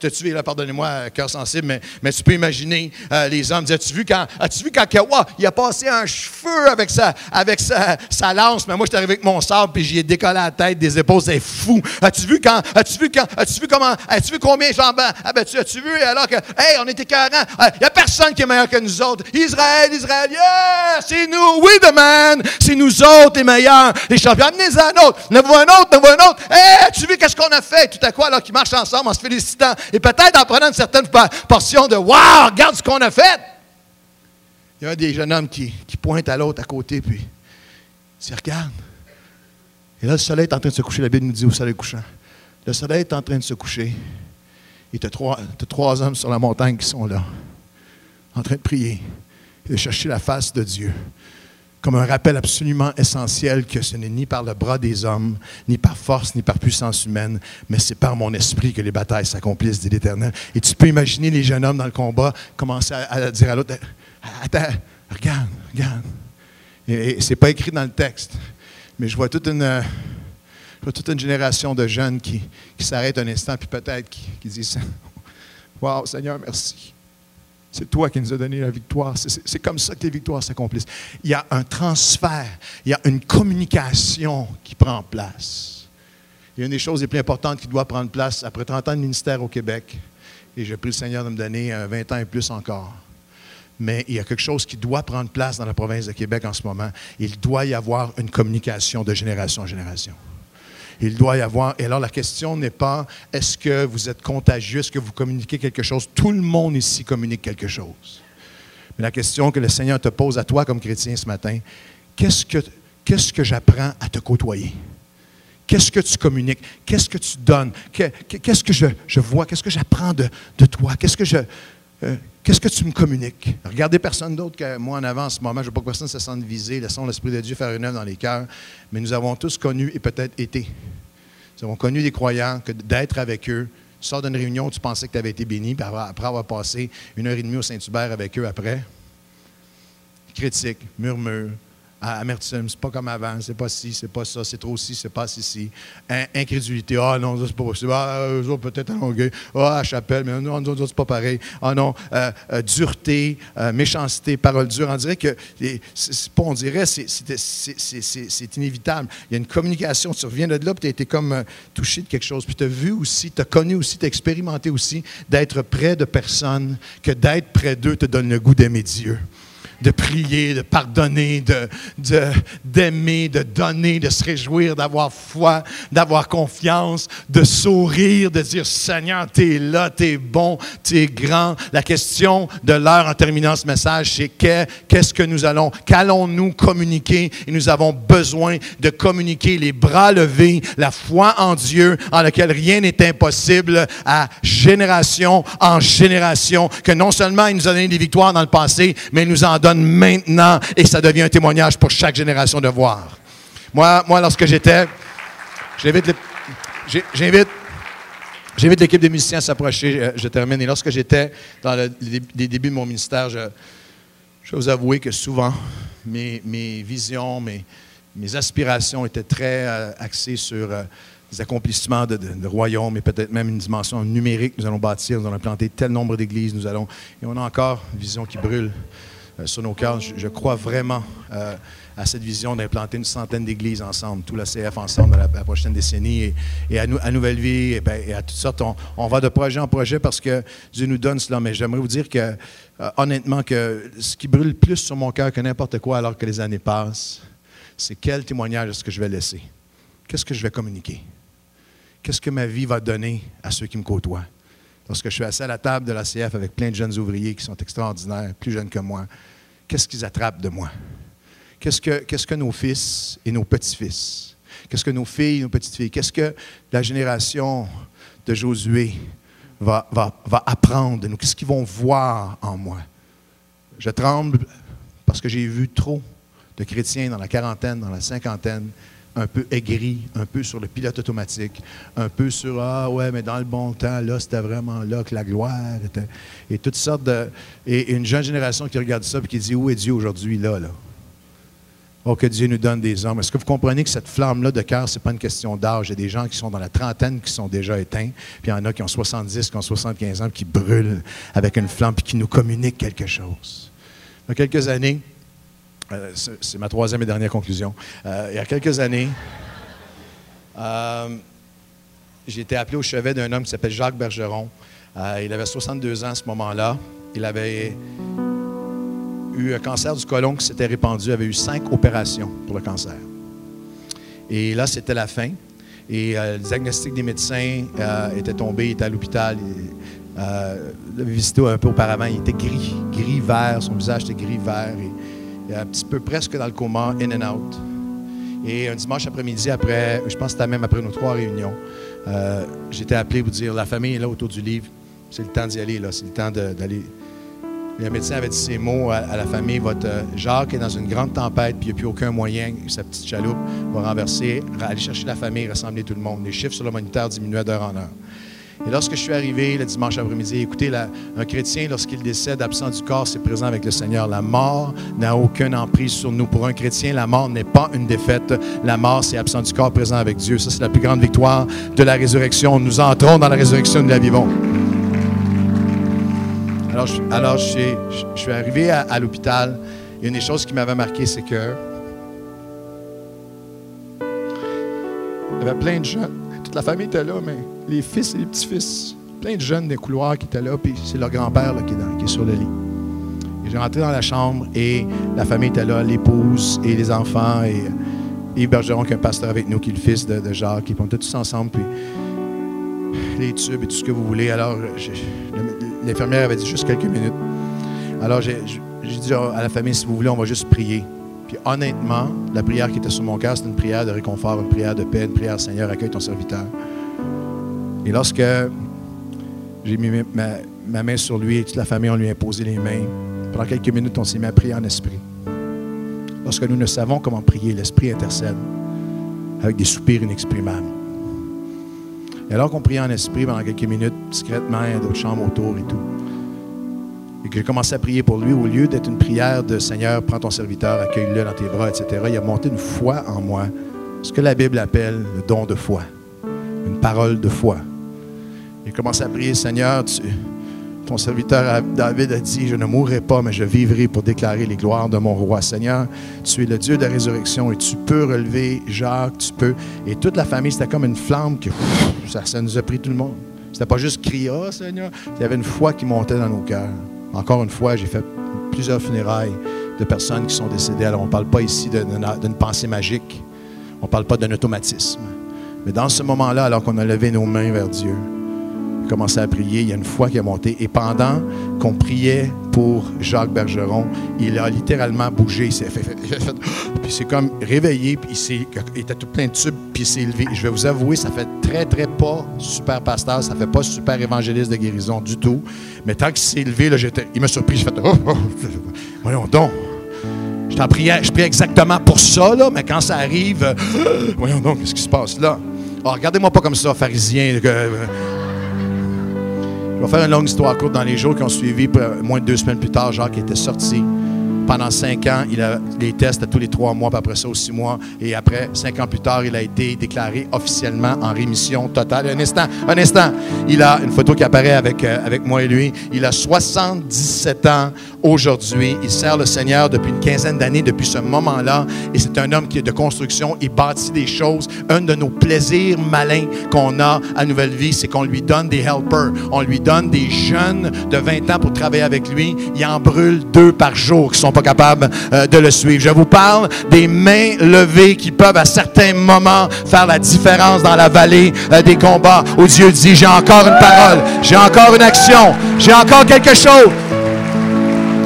t'as-tu vu, là, pardonnez-moi, euh, cœur sensible, mais, mais tu peux imaginer les hommes as-tu vu quand, as-tu vu il a passé un cheveu avec sa, avec sa, lance, mais moi, j'étais arrivé avec mon sabre, puis j'y ai décollé la tête des épaules, c'est fou. As-tu vu quand, as-tu vu quand, as-tu vu comment, as-tu vu combien jambes, ah ben, tu, as-tu vu, alors que, hey, on était 40, il n'y a personne qui est meilleur que nous autres. Israël, Israël, yeah, c'est nous, oui, the c'est nous autres les meilleurs, les champions. Amenez-en un autre, ne vois un autre, ne vois un autre. Hey, tu vu qu'est-ce qu'on a fait? Tout à coup, alors qu'ils marchent ensemble en se félicitant et peut-être en prenant une certaine portion de Wow, regarde ce qu'on a fait! Il y a un des jeunes hommes qui, qui pointe à l'autre à côté, puis il Regarde. Et là, le soleil est en train de se coucher. La Bible nous dit au soleil couchant. Le soleil est en train de se coucher. Et tu as trois, trois hommes sur la montagne qui sont là, en train de prier et de chercher la face de Dieu comme un rappel absolument essentiel que ce n'est ni par le bras des hommes, ni par force, ni par puissance humaine, mais c'est par mon esprit que les batailles s'accomplissent, dit l'Éternel. Et tu peux imaginer les jeunes hommes dans le combat commencer à, dire à l'autre, attends, regarde, regarde. Et, ce n'est pas écrit dans le texte, mais je vois toute une, je vois toute une génération de jeunes qui, qui s'arrêtent un instant, puis peut-être qui, qui disent, Wow, Seigneur, merci. C'est toi qui nous as donné la victoire. C'est comme ça que les victoires s'accomplissent. Il y a un transfert, il y a une communication qui prend place. Il y a une des choses les plus importantes qui doit prendre place après 30 ans de ministère au Québec, et je prie le Seigneur de me donner 20 ans et plus encore. Mais il y a quelque chose qui doit prendre place dans la province de Québec en ce moment. Il doit y avoir une communication de génération en génération. Il doit y avoir. Et alors, la question n'est pas est-ce que vous êtes contagieux, est-ce que vous communiquez quelque chose? Tout le monde ici communique quelque chose. Mais la question que le Seigneur te pose à toi comme chrétien ce matin, qu'est-ce que, j'apprends à te côtoyer? Qu'est-ce que tu communiques? Qu'est-ce que tu donnes? Qu'est-ce que je, je vois? Qu'est-ce que j'apprends de, de toi? Qu'est-ce que je, euh, qu'est-ce que tu me communiques? Regardez personne d'autre que moi en avant en ce moment. Je ne veux pas que personne se sente visé. Laissons l'Esprit de Dieu faire une œuvre dans les cœurs. Mais nous avons tous connu et peut-être été. Nous avons connu des croyants que d'être avec eux, tu sors d'une réunion, tu pensais que tu avais été béni, après avoir passé une heure et demie au Saint-Hubert avec eux après, critique, murmure, amertume, c'est pas comme avant, c'est pas ci, c'est pas ça, c'est trop ci, c'est pas ci, incrédulité, ah non, c'est pas possible, ah, peut-être à Longueuil, ah, à Chapelle, mais non, non, c'est pas pareil, ah non, euh, euh, dureté, euh, méchanceté, parole dure, on dirait que, c'est pas on dirait, c'est inévitable. Il y a une communication, tu reviens de là, puis tu as été comme touché de quelque chose, puis tu as vu aussi, tu as connu aussi, tu as expérimenté aussi d'être près de personnes, que d'être près d'eux te donne le goût d'aimer Dieu de prier, de pardonner, d'aimer, de, donner, de se réjouir, d'avoir foi, d'avoir confiance, de sourire, de dire Seigneur, tu es là, tu es bon, tu es grand. La question de l'heure en terminant ce message, c'est qu'est-ce que nous allons, qu'allons-nous communiquer? Et nous avons besoin de communiquer les bras levés, la foi en Dieu, en laquelle rien n'est impossible, à génération en génération, que non seulement il nous a donné des victoires dans le passé, mais il nous en donne maintenant et ça devient un témoignage pour chaque génération de voir. Moi, moi lorsque j'étais, j'invite, j'invite, l'équipe des musiciens à s'approcher, euh, je, termine. Et lorsque j'étais dans les débuts de mon ministère, je, je vous avouer que souvent, mes, visions, mes, aspirations étaient très euh, axées sur euh, des accomplissements de, de, royaume et peut-être même une dimension numérique. Nous allons bâtir, nous allons planter tel nombre d'églises, nous allons. Et on a encore une vision qui brûle. Euh, sur nos cœurs. Je, crois vraiment euh, à cette vision d'implanter une centaine d'églises ensemble, tout le CF ensemble dans la, prochaine décennie et, à, Nouvelle Vie et, ben, à toutes sortes. On, va de projet en projet parce que Dieu nous donne cela. Mais j'aimerais vous dire que, euh, honnêtement, que ce qui brûle plus sur mon cœur que n'importe quoi alors que les années passent, c'est quel témoignage est-ce que je vais laisser? Qu'est-ce que je vais communiquer? Qu'est-ce que ma vie va donner à ceux qui me côtoient? Lorsque je suis assis à la table de la CF avec plein de jeunes ouvriers qui sont extraordinaires, plus jeunes que moi, qu'est-ce qu'ils attrapent de moi? Qu'est-ce que, qu'est-ce que nos fils et nos petits-fils? Qu'est-ce que nos filles et nos petites-filles? Qu'est-ce que la génération de Josué va, va, va apprendre de nous? Qu'est-ce qu'ils vont voir en moi? Je tremble parce que j'ai vu trop de chrétiens dans la quarantaine, dans la cinquantaine, un peu aigri, un peu sur le pilote automatique, un peu sur Ah ouais, mais dans le bon temps, là, c'était vraiment là que la gloire était. Et toutes sortes de. Et une jeune génération qui regarde ça et qui dit Où est Dieu aujourd'hui, là, là? Oh, que Dieu nous donne des hommes. Est-ce que vous comprenez que cette flamme-là de cœur, ce n'est pas une question d'âge? Il y a des gens qui sont dans la trentaine qui sont déjà éteints, puis il y en a qui ont 70, qui ont 75 ans, qui brûlent avec une flamme, puis qui nous communiquent quelque chose. A quelques années, euh, c'est ma troisième et dernière conclusion. Euh, il y a quelques années, euh, j'ai été appelé au chevet d'un homme qui s'appelle Jacques Bergeron. il avait 62 ans à ce moment-là. Il avait eu un cancer du côlon qui s'était répandu. Il avait eu cinq opérations pour le cancer. Et là, c'était la fin. Et le diagnostic des médecins était tombé. Il était à l'hôpital. Il l'avait visité un peu auparavant. Il était gris, gris-vert. Son visage était gris-vert. Un petit peu presque dans le coma, in and out. Et un dimanche après-midi, après, je pense que c'était même après nos trois réunions, euh, j'étais appelé pour dire la famille est là autour du livre. c'est le temps d'y aller, là. C'est le temps d'aller. Le médecin avait dit ces mots à, la famille. Votre euh, Jacques est dans une grande tempête, puis il n'y a plus aucun moyen. Sa petite chaloupe va renverser, aller chercher la famille, rassembler tout le monde. Les chiffres sur le moniteur diminuaient d'heure en heure. Et lorsque je suis arrivé le dimanche après-midi, écoutez, un chrétien, lorsqu'il décède absent du corps, c'est présent avec le Seigneur. La mort n'a aucune emprise sur nous. Pour un chrétien, la mort n'est pas une défaite. La mort, c'est absent du corps, présent avec Dieu. Ça, c'est la plus grande victoire de la résurrection. Nous entrons dans la résurrection, nous la vivons. Alors, je, alors, je suis- arrivé à, à l'hôpital. Et une des choses qui m'avait marqué, c'est que il y avait plein de jeunes. Toute la famille était là, mais les fils et les petits-fils. Plein de jeunes des couloirs qui étaient là, puis c'est leur grand-père qui, qui est sur le lit. J'ai rentré dans la chambre et la famille était là, l'épouse et les enfants. Et Bergeron, qui est un pasteur avec nous, qui est le fils de, de Jacques. Puis on était tous ensemble, puis les tubes et tout ce que vous voulez. Alors, l'infirmière avait dit juste quelques minutes. Alors, j'ai dit à la famille, si vous voulez, on va juste prier. Puis honnêtement, la prière qui était sur mon cœur, c'était une prière de réconfort, une prière de paix, une prière, Seigneur, accueille ton serviteur. Et lorsque j'ai mis ma, ma main sur lui et toute la famille, on lui a imposé les mains. Pendant quelques minutes, on s'est mis à prier en esprit. Lorsque nous ne savons comment prier, l'esprit intercède avec des soupirs inexprimables. Et alors qu'on priait en esprit pendant quelques minutes, discrètement, il d'autres chambres autour et tout. Et que j'ai commencé à prier pour lui, au lieu d'être une prière de Seigneur, prends ton serviteur, accueille-le dans tes bras, etc., il a monté une foi en moi. Ce que la Bible appelle le don de foi. Une parole de foi. J'ai commencé à prier, Seigneur, ton serviteur David a dit, je ne mourrai pas, mais je vivrai pour déclarer les gloires de mon roi. Seigneur, tu es le Dieu de la résurrection et tu peux relever Jacques, tu peux. Et toute la famille, c'était comme une flamme que ça, nous a pris tout le monde. C'était pas juste crier, ah Seigneur. Il y avait une foi qui montait dans nos cœurs. Encore une fois, j'ai fait plusieurs funérailles de personnes qui sont décédées. Alors, on ne parle pas ici d'une pensée magique. On ne parle pas d'un automatisme. Mais dans ce moment-là, alors qu'on a levé nos mains vers Dieu, commencé à prier, il y a une foi qui a monté. Et pendant qu'on priait pour Jacques Bergeron, il a littéralement bougé. Il s'est fait, *gasps* puis il s'est comme réveillé, puis il, il était tout plein de tubes, puis il s'est élevé. Je vais vous avouer, ça fait très, très pas super pasteur, ça fait pas super évangéliste de guérison du tout. Mais tant qu'il s'est élevé, là, il m'a surpris. J'ai fait, oh, oh, *laughs* voyons donc. Je je priais exactement pour ça, là, mais quand ça arrive, *gasps* voyons donc, qu'est-ce qui se passe là? Oh, regardez-moi pas comme ça, pharisien. euh, je vais faire une longue histoire courte. Dans les jours qui ont suivi, peu- moins de deux semaines plus tard, Jacques était sorti. Pendant cinq ans, il a les tests à tous les trois mois, puis après ça, aux six mois. Et après, cinq ans plus tard, il a été déclaré officiellement en rémission totale. Un instant, un instant. Il a une photo qui apparaît avec, euh, avec moi et lui. Il a 77 ans aujourd'hui. Il sert le Seigneur depuis une quinzaine d'années, depuis ce moment-là. Et c'est un homme qui est de construction. Il bâtit des choses. Un de nos plaisirs malins qu'on a à Nouvelle Vie, c'est qu'on lui donne des helpers. On lui donne des jeunes de 20 ans pour travailler avec lui. Il en brûle deux par jour qui sont pas capables euh, de le suivre. Je vous parle des mains levées qui peuvent à certains moments faire la différence dans la vallée euh, des combats où Dieu dit, j'ai encore une parole, j'ai encore une action, j'ai encore quelque chose.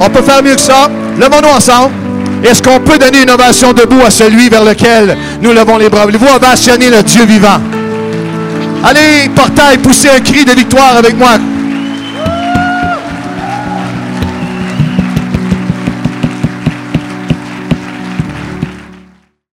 On peut faire mieux que ça. Levons-nous ensemble. Est-ce qu'on peut donner une ovation debout à celui vers lequel nous levons les bras? Voulez-vous ovationner le Dieu vivant? Allez, portail, poussez un cri de victoire avec moi.